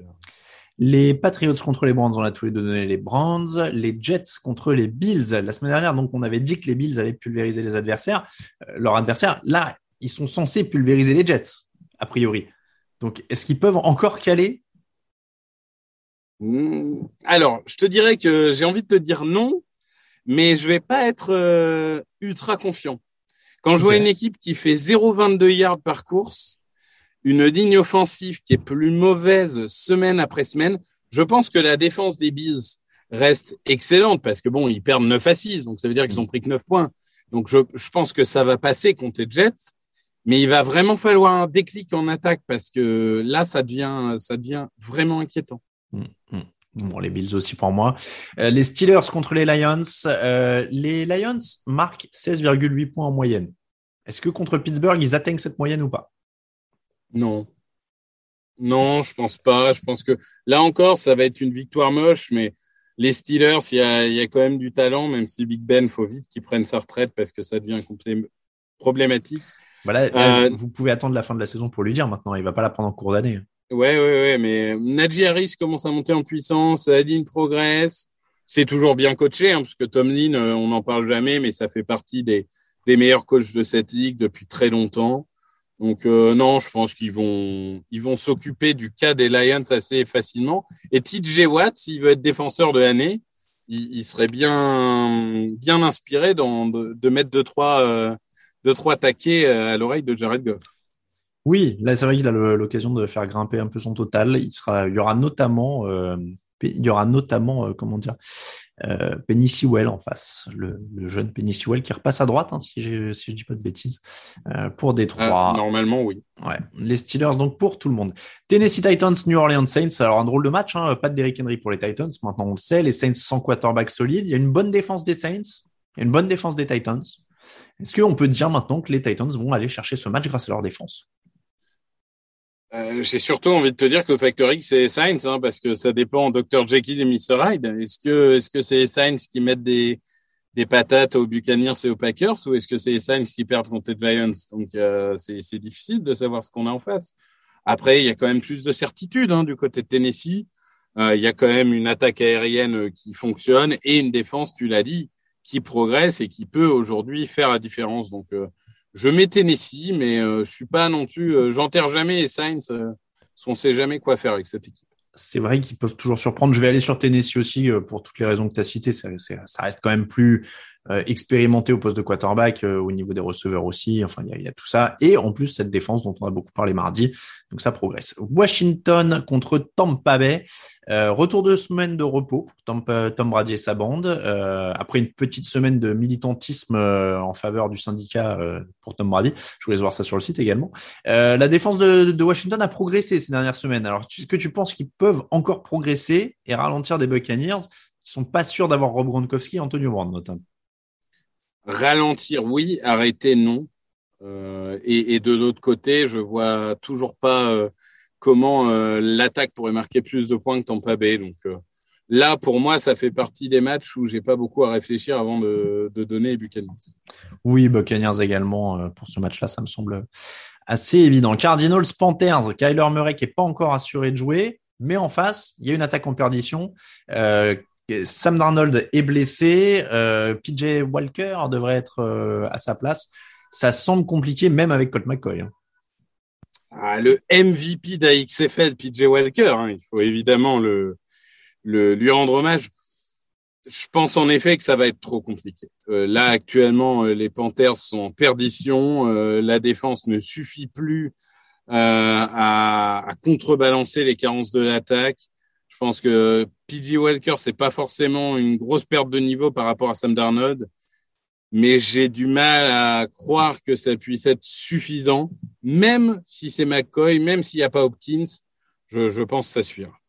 Speaker 2: Les Patriots contre les Browns, on a tous les deux donné les Browns. Les Jets contre les Bills. La semaine dernière, donc, on avait dit que les Bills allaient pulvériser les adversaires, euh, leurs adversaires. Là, ils sont censés pulvériser les Jets, a priori. Donc, est-ce qu'ils peuvent encore caler?
Speaker 3: Hmm. Alors, je te dirais que j'ai envie de te dire non, mais je vais pas être euh, ultra confiant. Quand je vois une équipe qui fait 0,22 yards par course, une ligne offensive qui est plus mauvaise semaine après semaine, je pense que la défense des Bills reste excellente parce que bon, ils perdent 9 à 6, donc ça veut dire qu'ils ont pris que 9 points. Donc je, je pense que ça va passer contre les Jets. Mais il va vraiment falloir un déclic en attaque parce que là, ça devient, ça devient vraiment inquiétant.
Speaker 2: Hum, hum. Bon, les Bills aussi pour moi. Euh, les Steelers contre les Lions. Euh, les Lions marquent 16,8 points en moyenne. Est-ce que contre Pittsburgh, ils atteignent cette moyenne ou pas?
Speaker 3: Non. Non, je pense pas. Je pense que là encore, ça va être une victoire moche, mais les Steelers, il y a, il y a quand même du talent, même si Big Ben, faut vite qu'il prenne sa retraite parce que ça devient problématique.
Speaker 2: Voilà, euh, vous pouvez attendre la fin de la saison pour lui dire maintenant. Il va pas la prendre en cours d'année.
Speaker 3: Ouais, ouais, ouais. Mais Najee Harris commence à monter en puissance. Adine progresse. C'est toujours bien coaché, hein, parce que Tomlin, euh, on n'en parle jamais, mais ça fait partie des, des meilleurs coachs de cette ligue depuis très longtemps. Donc euh, non, je pense qu'ils vont s'occuper du cas des Lions assez facilement. Et TJ Watt, s'il veut être défenseur de l'année, il, serait bien inspiré de, mettre deux trois deux, trois taquets euh, à l'oreille de Jared Goff.
Speaker 2: Oui, là c'est vrai qu'il a l'occasion de faire grimper un peu son total. Il y aura notamment, euh, il euh, comment dire, euh, Penny Sewell en face, le, le, jeune Penny Sewell qui repasse à droite, hein, si, je, si je dis pas de bêtises, euh, pour Détroit.
Speaker 3: Euh, normalement, oui.
Speaker 2: Ouais, les Steelers donc pour tout le monde. Tennessee Titans, New Orleans Saints. Alors un drôle de match, hein, pas de Derrick Henry pour les Titans. Maintenant on le sait, les Saints sans quarterback solide. Il y a une bonne défense des Saints, il y a une bonne défense des Titans. Est-ce qu'on peut dire maintenant que les Titans vont aller chercher ce match grâce à leur défense?
Speaker 3: Euh, J'ai surtout envie de te dire que le X c'est Saints, hein, parce que ça dépend Dr Jekyll et Mr Hyde. Est-ce que est-ce que c'est Saints qui mettent des des patates aux Buccaneers et aux Packers ou est-ce que c'est Saints qui perdent contre les Giants Donc euh, c'est difficile de savoir ce qu'on a en face. Après, il y a quand même plus de certitude hein, du côté de Tennessee. Euh, il y a quand même une attaque aérienne qui fonctionne et une défense, tu l'as dit, qui progresse et qui peut aujourd'hui faire la différence. Donc, euh, je mets Tennessee, mais euh, je suis pas non plus, euh, j'enterre jamais les Saints, parce qu'on sait jamais quoi faire avec cette équipe.
Speaker 2: C'est vrai qu'ils peuvent toujours surprendre. Je vais aller sur Tennessee aussi pour toutes les raisons que tu as citées. Ça, ça, reste quand même plus euh, expérimenté au poste de quarterback, euh, au niveau des receveurs aussi. Enfin, il y y a, tout ça. Et en plus, cette défense dont on a beaucoup parlé mardi. Donc ça progresse. Washington contre Tampa Bay. Euh, retour de semaine de repos pour Tom, Brady et sa bande. après une petite semaine de militantisme en faveur du syndicat pour Tom Brady. Je voulais voir ça sur le site également. la défense de, de, Washington a progressé ces dernières semaines. Alors, est-ce que tu penses qu'ils peuvent encore progresser et ralentir des Buccaneers qui sont pas sûrs d'avoir Rob Gronkowski et Antonio Brown notamment
Speaker 3: Ralentir, oui. Arrêter, non. Euh, et, et, de l'autre côté, je vois toujours pas euh, comment euh, l'attaque pourrait marquer plus de points que Tampa Bay. Donc euh, là, pour moi, ça fait partie des matchs où j'ai pas beaucoup à réfléchir avant de, de donner les Buccaneers.
Speaker 2: Oui, Buccaneers également euh, pour ce match-là, ça me semble assez évident. Cardinals, Panthers, Kyler Murray qui est pas encore assuré de jouer, mais en face, il y a une attaque en perdition. Sam Darnold est blessé, euh, PJ Walker devrait être euh, à sa place. Ça semble compliqué même avec Colt McCoy. Hein.
Speaker 3: Ah, le MVP d'AXFL, PJ Walker, hein, il faut évidemment le, lui rendre hommage. Je pense en effet que ça va être trop compliqué. Euh, là, actuellement, les Panthers sont en perdition. La défense ne suffit plus à, contrebalancer les carences de l'attaque pense que PG Walker, c'est pas forcément une grosse perte de niveau par rapport à Sam Darnold, mais j'ai du mal à croire que ça puisse être suffisant, même si c'est McCoy, même s'il n'y a pas Hopkins, je, je pense que ça suffira.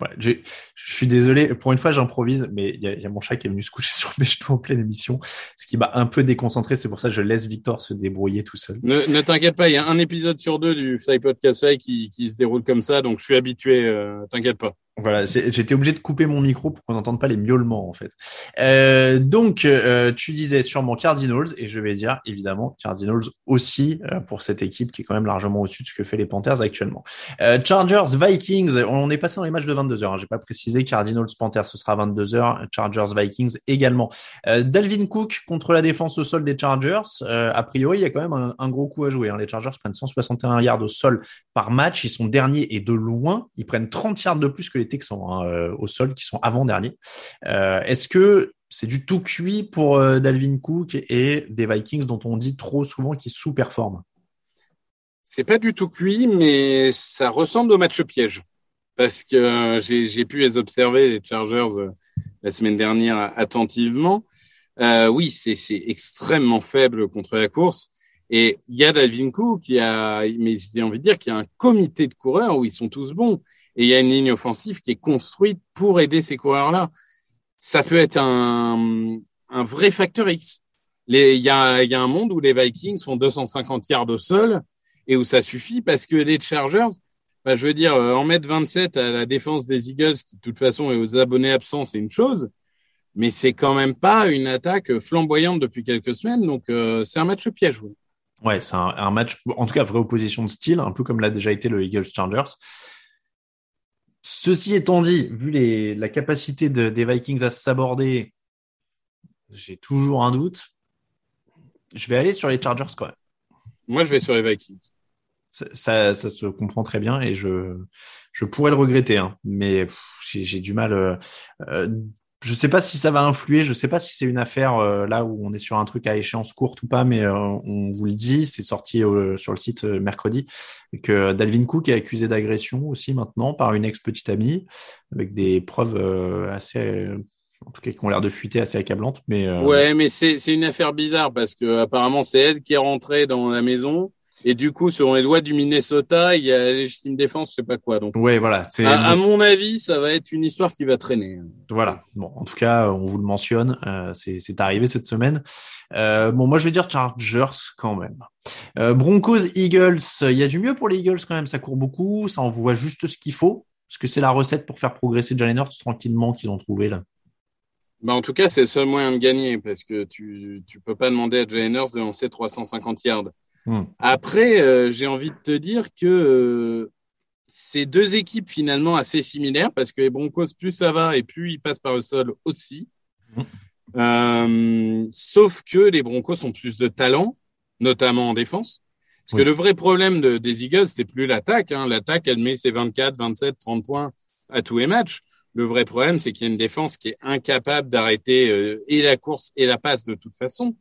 Speaker 2: Ouais, je suis désolé, pour une fois j'improvise, mais il y, y, a mon chat qui est venu se coucher sur mes genoux en pleine émission, ce qui m'a un peu déconcentré, c'est pour ça que je laisse Victor se débrouiller tout seul.
Speaker 3: Ne, ne t'inquiète pas, il y a un épisode sur deux du Fly Podcast qui, qui se déroule comme ça, donc je suis habitué, euh, t'inquiète pas.
Speaker 2: Voilà, j'étais obligé de couper mon micro pour qu'on n'entende pas les miaulements en fait. Euh, donc, euh, tu disais sûrement Cardinals et je vais dire évidemment Cardinals aussi euh, pour cette équipe qui est quand même largement au-dessus de ce que fait les Panthers actuellement. Chargers, Vikings, on est passé dans les matchs de 22h. Hein, J'ai pas précisé Cardinals, Panthers, ce sera 22h. Chargers, Vikings également. Dalvin Cook contre la défense au sol des Chargers. a priori, il y a quand même un, un gros coup à jouer. Hein. Les Chargers prennent 161 yards au sol par match. Ils sont derniers et de loin. Ils prennent 30 yards de plus que les Texans hein, euh, au sol, qui sont avant-derniers. Euh, Est-ce que c'est du tout cuit pour euh, Dalvin Cook et des Vikings dont on dit trop souvent qu'ils sous-performent?
Speaker 3: C'est pas du tout cuit, mais ça ressemble au match piège. Parce que j'ai pu les observer, les Chargers, la semaine dernière attentivement. Oui, c'est extrêmement faible contre la course. Et il y a Dalvin Cook, qui mais j'ai envie de dire qu'il y a un comité de coureurs où ils sont tous bons. Et il y a une ligne offensive qui est construite pour aider ces coureurs-là. Ça peut être un, vrai facteur X. Il, y a, un monde où les Vikings font 250 yards au sol et où ça suffit parce que les Chargers, bah, je veux dire, en mettre 27 à la défense des Eagles, qui de toute façon est aux abonnés absents, c'est une chose. Mais c'est quand même pas une attaque flamboyante depuis quelques semaines. Donc, euh, c'est un match piège. Oui.
Speaker 2: Ouais, c'est un, un, match, en tout cas, vraie opposition de style, un peu comme l'a déjà été le Eagles Chargers. Ceci étant dit, vu les, la capacité de, des Vikings à s'aborder, j'ai toujours un doute. Je vais aller sur les Chargers quand même.
Speaker 3: Moi, je vais sur les Vikings.
Speaker 2: Ça, ça, ça se comprend très bien et je, je pourrais le regretter, hein, mais j'ai du mal. Euh, euh, je sais pas si ça va influer, je sais pas si c'est une affaire euh, là où on est sur un truc à échéance courte ou pas, mais euh, on vous le dit, c'est sorti euh, sur le site mercredi que Dalvin Cook est accusé d'agression aussi maintenant par une ex petite amie avec des preuves assez en tout cas qui ont l'air de fuiter assez accablantes mais
Speaker 3: Ouais, mais c'est c'est une affaire bizarre parce que apparemment c'est elle qui est rentrée dans la maison et du coup, selon les lois du Minnesota, il y a légitime défense, je sais pas quoi. Donc,
Speaker 2: ouais, voilà.
Speaker 3: À, à, mon avis, ça va être une histoire qui va traîner.
Speaker 2: Voilà. Bon, en tout cas, on vous le mentionne. Euh, c'est arrivé cette semaine. Euh, bon, moi, je vais dire Chargers quand même. Euh, Broncos, Eagles. Il y a du mieux pour les Eagles quand même. Ça court beaucoup. Ça envoie juste ce qu'il faut. Parce que c'est la recette pour faire progresser Jalen Hurts tranquillement qu'ils ont trouvé là?
Speaker 3: Bah en tout cas, c'est le seul moyen de gagner parce que tu tu peux pas demander à Jalen Hurts de lancer 350 yards. Hmm. Après, euh, j'ai envie de te dire que euh, c'est deux équipes finalement assez similaires parce que les Broncos, plus ça va et plus ils passent par le sol aussi. Hmm. Euh, sauf que les Broncos ont plus de talent, notamment en défense. Parce oui. que le vrai problème de, des Eagles, c'est plus l'attaque. Hein. L'attaque, elle met ses 24, 27, 30 points à tous les matchs. Le vrai problème, c'est qu'il y a une défense qui est incapable d'arrêter et la course et la passe de toute façon.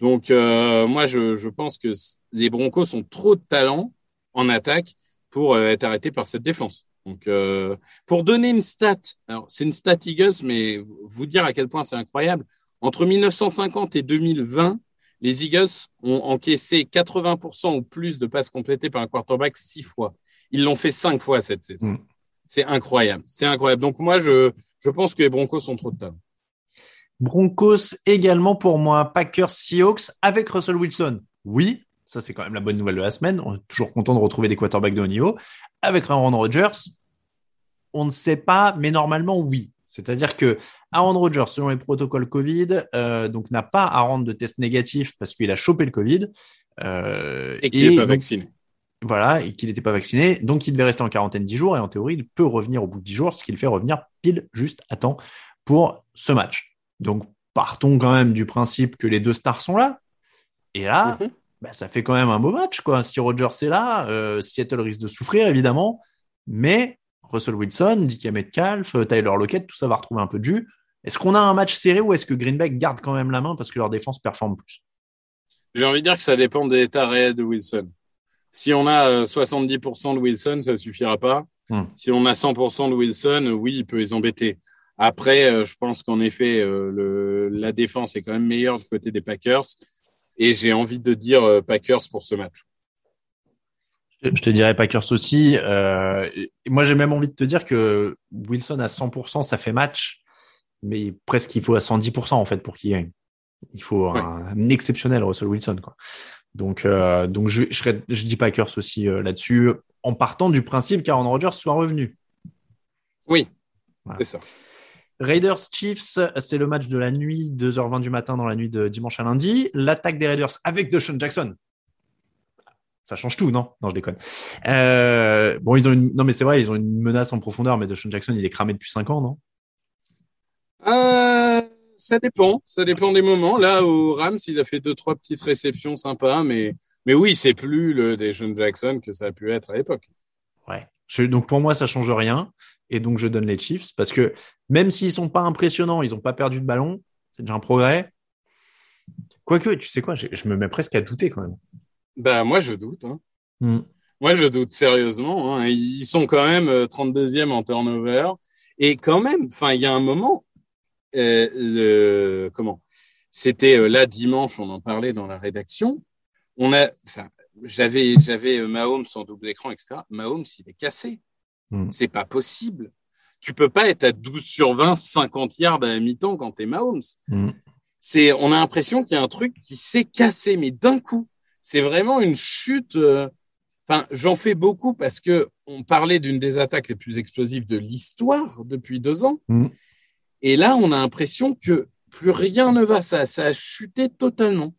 Speaker 3: Donc, euh, moi, je, je, pense que les Broncos ont trop de talent en attaque pour euh, être arrêtés par cette défense. Donc, euh, pour donner une stat, alors c'est une stat Eagles, mais vous dire à quel point c'est incroyable. Entre 1950 et 2020, les Eagles ont encaissé 80% ou plus de passes complétées par un quarterback six fois. Ils l'ont fait cinq fois cette saison. Mm. C'est incroyable. C'est incroyable. Donc, moi, je, je pense que les Broncos ont trop de talent.
Speaker 2: Broncos également pour moi, Packers Seahawks avec Russell Wilson. Oui, ça c'est quand même la bonne nouvelle de la semaine. On est toujours content de retrouver des quarterbacks de haut niveau. Avec Aaron Rodgers, on ne sait pas, mais normalement oui. C'est-à-dire que Aaron Rodgers, selon les protocoles Covid, euh, donc n'a pas à rendre de test négatif parce qu'il a chopé le Covid.
Speaker 3: Euh, et qu'il n'est pas donc, vacciné.
Speaker 2: Voilà, et qu'il n'était pas vacciné. Donc il devait rester en quarantaine 10 jours et en théorie, il peut revenir au bout de 10 jours, ce qui le fait revenir pile juste à temps pour ce match. Donc, partons quand même du principe que les deux stars sont là. Et là, mm -hmm. bah, ça fait quand même un beau match. Quoi. Si Rogers est là, euh, Seattle risque de souffrir, évidemment. Mais Russell Wilson, DK Metcalf, Tyler Lockett, tout ça va retrouver un peu de jus. Est-ce qu'on a un match serré ou est-ce que Green Bay garde quand même la main parce que leur défense performe plus?
Speaker 3: J'ai envie de dire que ça dépend de l'état réel de Wilson. Si on a 70% de Wilson, ça ne suffira pas. Hmm. Si on a 100% de Wilson, oui, il peut les embêter. Après, euh, je pense qu'en effet, euh, le, la défense est quand même meilleure du côté des Packers. Et j'ai envie de dire euh, Packers pour ce match.
Speaker 2: Je te dirais Packers aussi. moi, j'ai même envie de te dire que Wilson à 100%, ça fait match, mais presque il faut à 110% en fait pour qu'il gagne. Il faut un, exceptionnel Russell Wilson. Quoi. Donc, donc je, je, je dis Packers aussi là-dessus, en partant du principe qu'Aaron Rodgers soit revenu.
Speaker 3: Oui, c'est ça.
Speaker 2: Raiders Chiefs, c'est le match de la nuit, 2h20 du matin dans la nuit de dimanche à lundi. L'attaque des Raiders avec Deshaun Jackson. Ça change tout, non? Non, je déconne. Euh, bon, ils ont une... non, mais c'est vrai, ils ont une menace en profondeur, mais Deshaun Jackson, il est cramé depuis 5 ans, non?
Speaker 3: Euh, Ça dépend, ça dépend des moments. Là, au Rams, il a fait deux, trois petites réceptions sympas, mais mais oui, c'est plus le Deshaun Jackson que ça a pu être à l'époque.
Speaker 2: Ouais. Donc pour moi, ça change rien et donc je donne les Chiefs parce que même s'ils sont pas impressionnants, ils ont pas perdu de ballon, c'est déjà un progrès. Quoique, tu sais quoi, je, me mets presque à douter quand même.
Speaker 3: Ben moi je doute. Hein. Hmm. Moi je doute sérieusement. Hein. Ils sont quand même 32e euh, en turnover et quand même, enfin il y a un moment, euh, comment? C'était euh, là dimanche, on en parlait dans la rédaction. On a, enfin, j'avais j'avais euh, Mahomes en double écran, etc. Mahomes il est cassé. Hmm. C'est pas possible. Tu peux pas être à 12 sur 20, 50 yards à la mi-temps quand t'es Mahomes. Hmm. C'est, on a l'impression qu'il y a un truc qui s'est cassé, mais d'un coup. C'est vraiment une chute. Euh, enfin, j'en fais beaucoup parce que on parlait d'une des attaques les plus explosives de l'histoire depuis deux ans. Hmm. Et là, on a l'impression que plus rien ne va. Ça, ça a chuté totalement.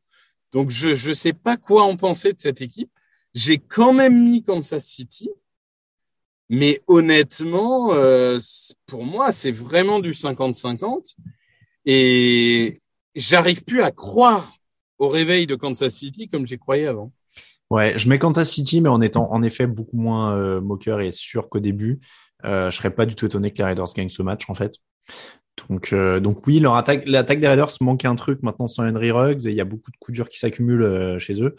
Speaker 3: Donc, je ne sais pas quoi en penser de cette équipe. J'ai quand même mis Kansas City mais honnêtement, euh, pour moi, c'est vraiment du 50-50. Et j'arrive plus à croire au réveil de Kansas City comme j'y croyais avant.
Speaker 2: Ouais, je mets Kansas City, mais en étant en effet beaucoup moins euh, moqueur et sûr qu'au début. Euh, je serais pas du tout étonné que les Raiders gagnent ce match en fait. Donc, euh, donc oui, leur attaque, l'attaque des Raiders manque un truc maintenant sans Henry Ruggs et il y a beaucoup de coups durs qui s'accumulent chez eux.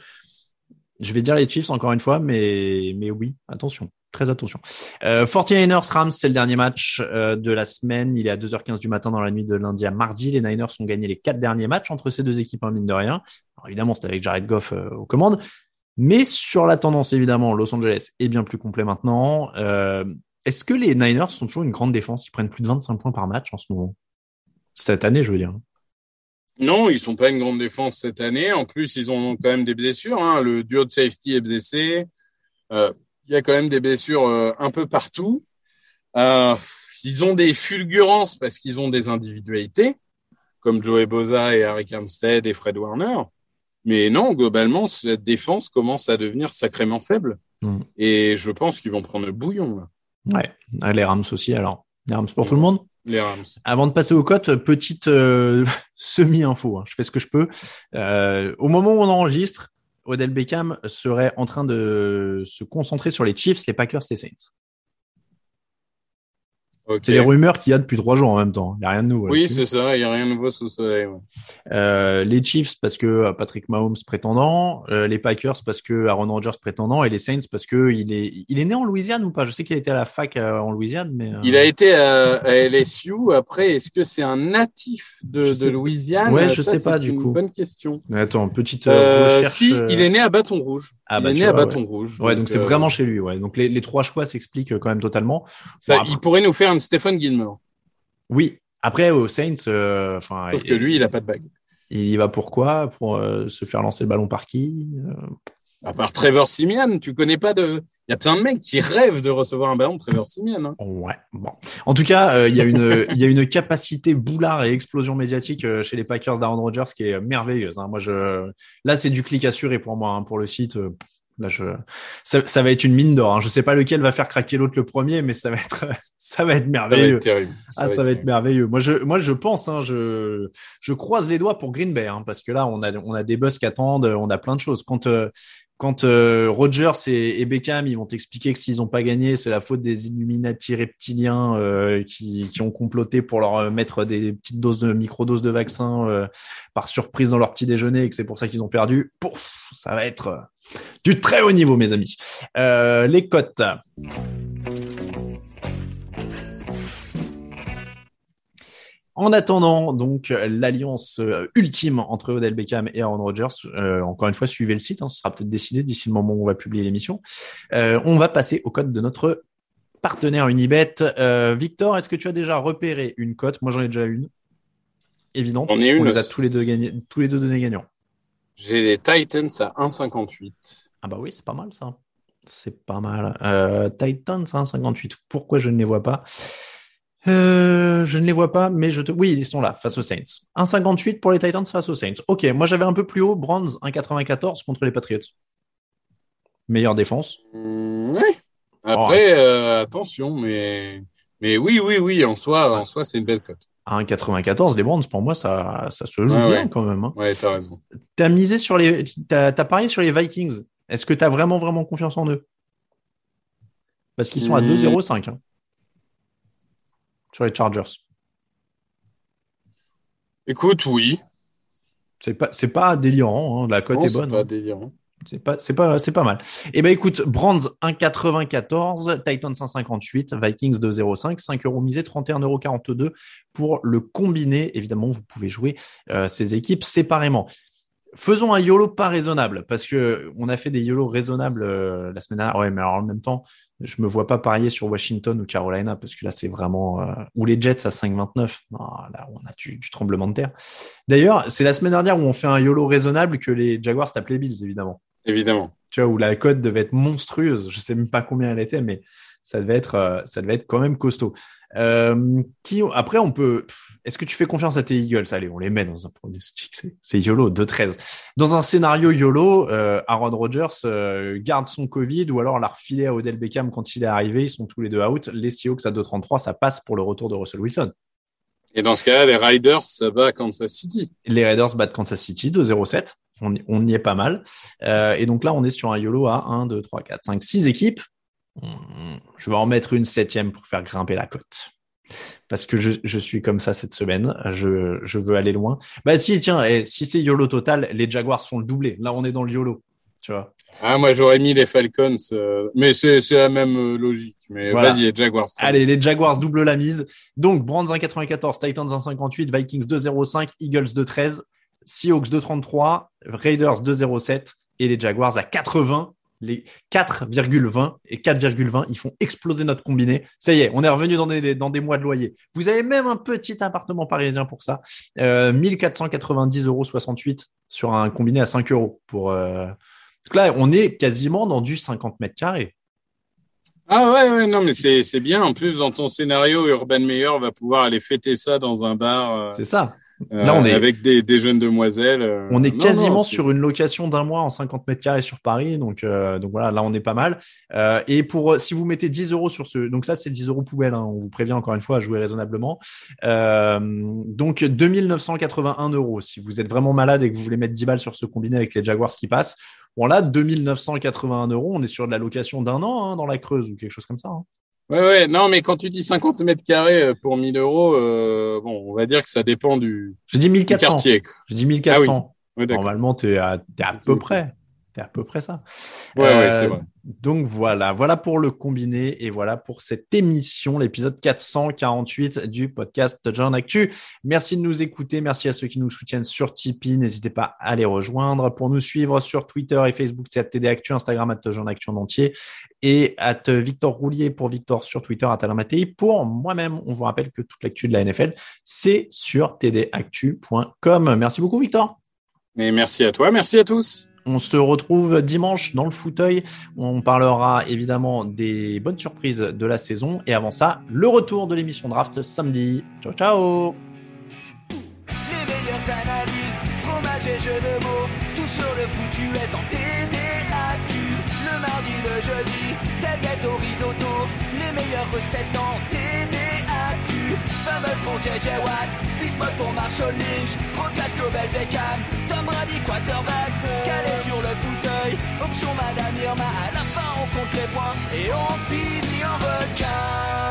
Speaker 2: Je vais dire les Chiefs encore une fois, mais oui, attention très attention. Euh, 49ers Rams, c'est le dernier match euh, de la semaine. Il est à 2h15 du matin dans la nuit de lundi à mardi. Les Niners ont gagné les quatre derniers matchs entre ces deux équipes, en hein, mine de rien. Évidemment, c'est avec Jared Goff euh, aux commandes. Mais sur la tendance, évidemment, Los Angeles est bien plus complet maintenant. Est-ce que les Niners sont toujours une grande défense? Ils prennent plus de 25 points par match en ce moment. Cette année, je veux dire.
Speaker 3: Non, ils sont pas une grande défense cette année. En plus, ils ont quand même des blessures. Hein. Le duo de safety est blessé. Euh, il y a quand même des blessures euh, un peu partout. Euh, ils ont des fulgurances parce qu'ils ont des individualités, comme Joey Boza et Harry Armstead et Fred Warner. Mais non, globalement, cette défense commence à devenir sacrément faible. Hmm. Et je pense qu'ils vont prendre le bouillon. Là.
Speaker 2: Ouais, les Rams aussi alors. Les Rams pour tout le monde
Speaker 3: Les Rams.
Speaker 2: Avant de passer aux cotes, petite euh, semi-info. Hein. Je fais ce que je peux. Euh, au moment où on enregistre, Odell Beckham serait en train de se concentrer sur les Chiefs, les Packers, les Saints. C'est les rumeurs qu'il y a depuis trois jours en même temps. Il n'y a rien de nouveau.
Speaker 3: Oui, c'est ça. Il n'y a rien de nouveau sous le soleil.
Speaker 2: Euh, les Chiefs parce que euh, Patrick Mahomes prétendant, euh, les Packers parce que Aaron Rodgers prétendant et les Saints parce que il est, il est né en Louisiane ou pas? Je sais qu'il a été à la fac en Louisiane, mais
Speaker 3: il a été à, LSU. Après, est-ce que c'est un natif de, de Louisiane?
Speaker 2: Ouais, je sais pas du
Speaker 3: une
Speaker 2: coup.
Speaker 3: Bonne question.
Speaker 2: Mais attends, petite recherche.
Speaker 3: Si, il est né à Bâton Rouge. Ah, il bah, est né à Bâton Rouge.
Speaker 2: Ouais, donc c'est vraiment chez lui. Ouais, donc les, les trois choix s'expliquent quand même totalement.
Speaker 3: Ça, il pourrait nous faire un Stephen Gilmore.
Speaker 2: Oui. Après, aux Saints, euh, enfin.
Speaker 3: Sauf que lui, il a pas de bague.
Speaker 2: Il y va pourquoi Pour euh, se faire lancer le ballon par qui euh?
Speaker 3: À part Trevor Simian, tu connais pas de. Il y a plein de mecs qui rêvent de recevoir un ballon de Trevor Simian. Hein.
Speaker 2: Ouais. Bon. En tout cas, il y a une, il y a une capacité boulard et explosion médiatique chez les Packers d'Aaron Rodgers qui est merveilleuse. Hein. Moi, je, là, c'est du clic assuré pour moi hein, pour le site. Là, je, ça, ça va être une mine d'or. Hein. Je sais pas lequel va faire craquer l'autre le premier, mais ça va être, ça va être merveilleux. Ça va être ah, ça, va être, merveilleux. Moi, je, moi, je pense, hein, je, je croise les doigts pour Green Bay, hein, parce que là, on a, on a des buzz qui attendent, on a plein de choses. Quand, euh, quand euh, Rogers et, et, Beckham, ils vont t'expliquer que s'ils n'ont pas gagné, c'est la faute des Illuminati reptiliens euh, qui, qui ont comploté pour leur mettre des petites doses de micro-doses de vaccin par surprise dans leur petit déjeuner et que c'est pour ça qu'ils ont perdu. Pouf, ça va être du très haut niveau, mes amis. Euh, les cotes. En attendant, donc, l'alliance euh, ultime entre Odell Beckham et Aaron Rodgers, euh, encore une fois, suivez le site, hein, ce sera peut-être décidé d'ici le moment où on va publier l'émission. On va passer aux code de notre partenaire Unibet. Victor, est-ce que tu as déjà repéré une cote? Moi, j'en ai déjà une. Évidente.
Speaker 3: On, est
Speaker 2: les a tous les deux, tous les deux donnés gagnants.
Speaker 3: J'ai les Titans à 1,58.
Speaker 2: Ah bah oui, c'est pas mal ça. C'est pas mal. Titans à 1,58. Pourquoi je ne les vois pas? Euh, je ne les vois pas, mais je te. Oui, ils sont là, face aux Saints. 1,58 pour les Titans face aux Saints. Ok, moi j'avais un peu plus haut, Bronze 1,94 contre les Patriots. Meilleure défense.
Speaker 3: Mmh, oui. Après, euh, attention, mais mais oui, oui, oui, en soi, en soi, c'est une belle cote.
Speaker 2: 1,94 les Browns, pour moi, ça, ça se joue bien quand même. Hein.
Speaker 3: Ouais, t'as raison.
Speaker 2: T'as misé sur les, t'as as parié sur les Vikings. Est-ce que t'as vraiment, vraiment confiance en eux? Parce qu'ils sont à 2,05. Mmh. Hein sur les Chargers
Speaker 3: Écoute, oui.
Speaker 2: C'est pas, c'est pas délirant. Hein. La cote est bonne.
Speaker 3: C'est pas hein. délirant.
Speaker 2: C'est pas, pas, pas mal. Eh ben, écoute, Brands 1,94, Titans 1,58, Vikings 2,05, 5 euros misés, 31,42 euros pour le combiné. Évidemment, vous pouvez jouer euh, ces équipes séparément. Faisons un YOLO pas raisonnable parce que on a fait des YOLO raisonnables euh, la semaine dernière. Ouais, mais alors en même temps, je me vois pas parier sur Washington ou Carolina parce que là c'est vraiment euh, ou les Jets à 5,29. Non, là on a du, tremblement de terre. D'ailleurs, c'est la semaine dernière où on fait un YOLO raisonnable que les Jaguars tapent les Bills évidemment.
Speaker 3: Évidemment.
Speaker 2: Tu vois où la cote devait être monstrueuse. Je sais même pas combien elle était, mais ça devait être euh, ça devait être quand même costaud. Euh, qui, après, on peut. Est-ce que tu fais confiance à tes Eagles? Allez, on les met dans un pronostic. C'est YOLO, 2-13. Dans un scénario YOLO, euh, Aaron Rodgers euh, garde son Covid ou alors l'a refilé à Odell Beckham quand il est arrivé. Ils sont tous les deux out. Les Seahawks à 2-33, ça passe pour le retour de Russell Wilson.
Speaker 3: Et dans ce cas-là, les Riders, ça bat Kansas City.
Speaker 2: Les Raiders battent Kansas City 2-0-7. On, on, y est pas mal. Euh, et donc là, on est sur un YOLO à 1, 2, 3, 4, 5, 6 équipes. Je vais en mettre une septième pour faire grimper la cote. Parce que je, je suis comme ça cette semaine. Je, je veux aller loin. Bah si, tiens, et si c'est YOLO total, les Jaguars font le doublé. Là, on est dans le YOLO. Tu vois.
Speaker 3: Ah, moi, j'aurais mis les Falcons, euh, mais c'est la même euh, logique. Mais vas-y, les Jaguars.
Speaker 2: Allez, les Jaguars double la mise. Donc, Brands 1,94, Titans 1,58, Vikings 2,05, Eagles 2,13, Seahawks 2,33, Raiders 2,07 et les Jaguars à 80 les 4,20 et 4,20, ils font exploser notre combiné. Ça y est, on est revenu dans des, dans des mois de loyer. Vous avez même un petit appartement parisien pour ça. Euh, 1490,68 euros sur un combiné à 5 euros. Pour, euh... là, on est quasiment dans du 50 mètres carrés.
Speaker 3: Ah ouais, ouais, non, mais c'est bien. En plus, dans ton scénario, Urban Meyer va pouvoir aller fêter ça dans un bar.
Speaker 2: Euh, c'est ça.
Speaker 3: Euh, Là, on est avec des, des jeunes demoiselles. Euh,
Speaker 2: on est quasiment sur une location d'un mois en 50 mètres carrés sur Paris, donc euh, donc voilà, là on est pas mal. et pour si vous mettez 10 euros sur ce, donc ça c'est 10 euros poubelle, hein, on vous prévient encore une fois à jouer raisonnablement. donc 2981 euros si vous êtes vraiment malade et que vous voulez mettre 10 balles sur ce combiné avec les Jaguars qui passent. Bon là 2981 euros, on est sur de la location d'un an hein, dans la Creuse ou quelque chose comme ça. Hein.
Speaker 3: Ouais, ouais, non, mais quand tu dis 50 mètres carrés euh, pour 1000 euros, euh, bon, on va dire que ça dépend du,
Speaker 2: Je dis 1400.
Speaker 3: quartier.
Speaker 2: Je dis 1400. Ah Normalement, tu es à, es à peu près. C'est à peu près ça.
Speaker 3: Ouais, ouais, c'est euh, vrai.
Speaker 2: Donc voilà, voilà pour le combiné et voilà pour cette émission, l'épisode 448 du podcast John Actu. Merci de nous écouter, merci à ceux qui nous soutiennent sur Tipeee, n'hésitez pas à les rejoindre. Pour nous suivre sur Twitter et Facebook, c'est TD Actu, Instagram at John Actu en entier et at Victor Roulier pour Victor sur Twitter, à Talamatei. Pour moi-même, on vous rappelle que toute l'actu de la NFL, c'est sur tdactu.com. Merci beaucoup Victor.
Speaker 3: Mais merci à toi, merci à tous.
Speaker 2: On se retrouve dimanche dans le fauteuil. On parlera évidemment des bonnes surprises de la saison. Et avant ça, le retour de l'émission draft samedi. Ciao, ciao Les meilleures analyses, fromage et jeux de mots. Tout sur le foutu est en TDAQ. Le mardi, le jeudi, tel gâteau risotto. Les meilleures recettes en. Pour JJ Watt, pour Marshall Lynch. Proclash Global Beckham, Tom Brady quarterback. Calé sur le fauteuil, option Madame Irma. À la fin, on compte les points et on finit en requin.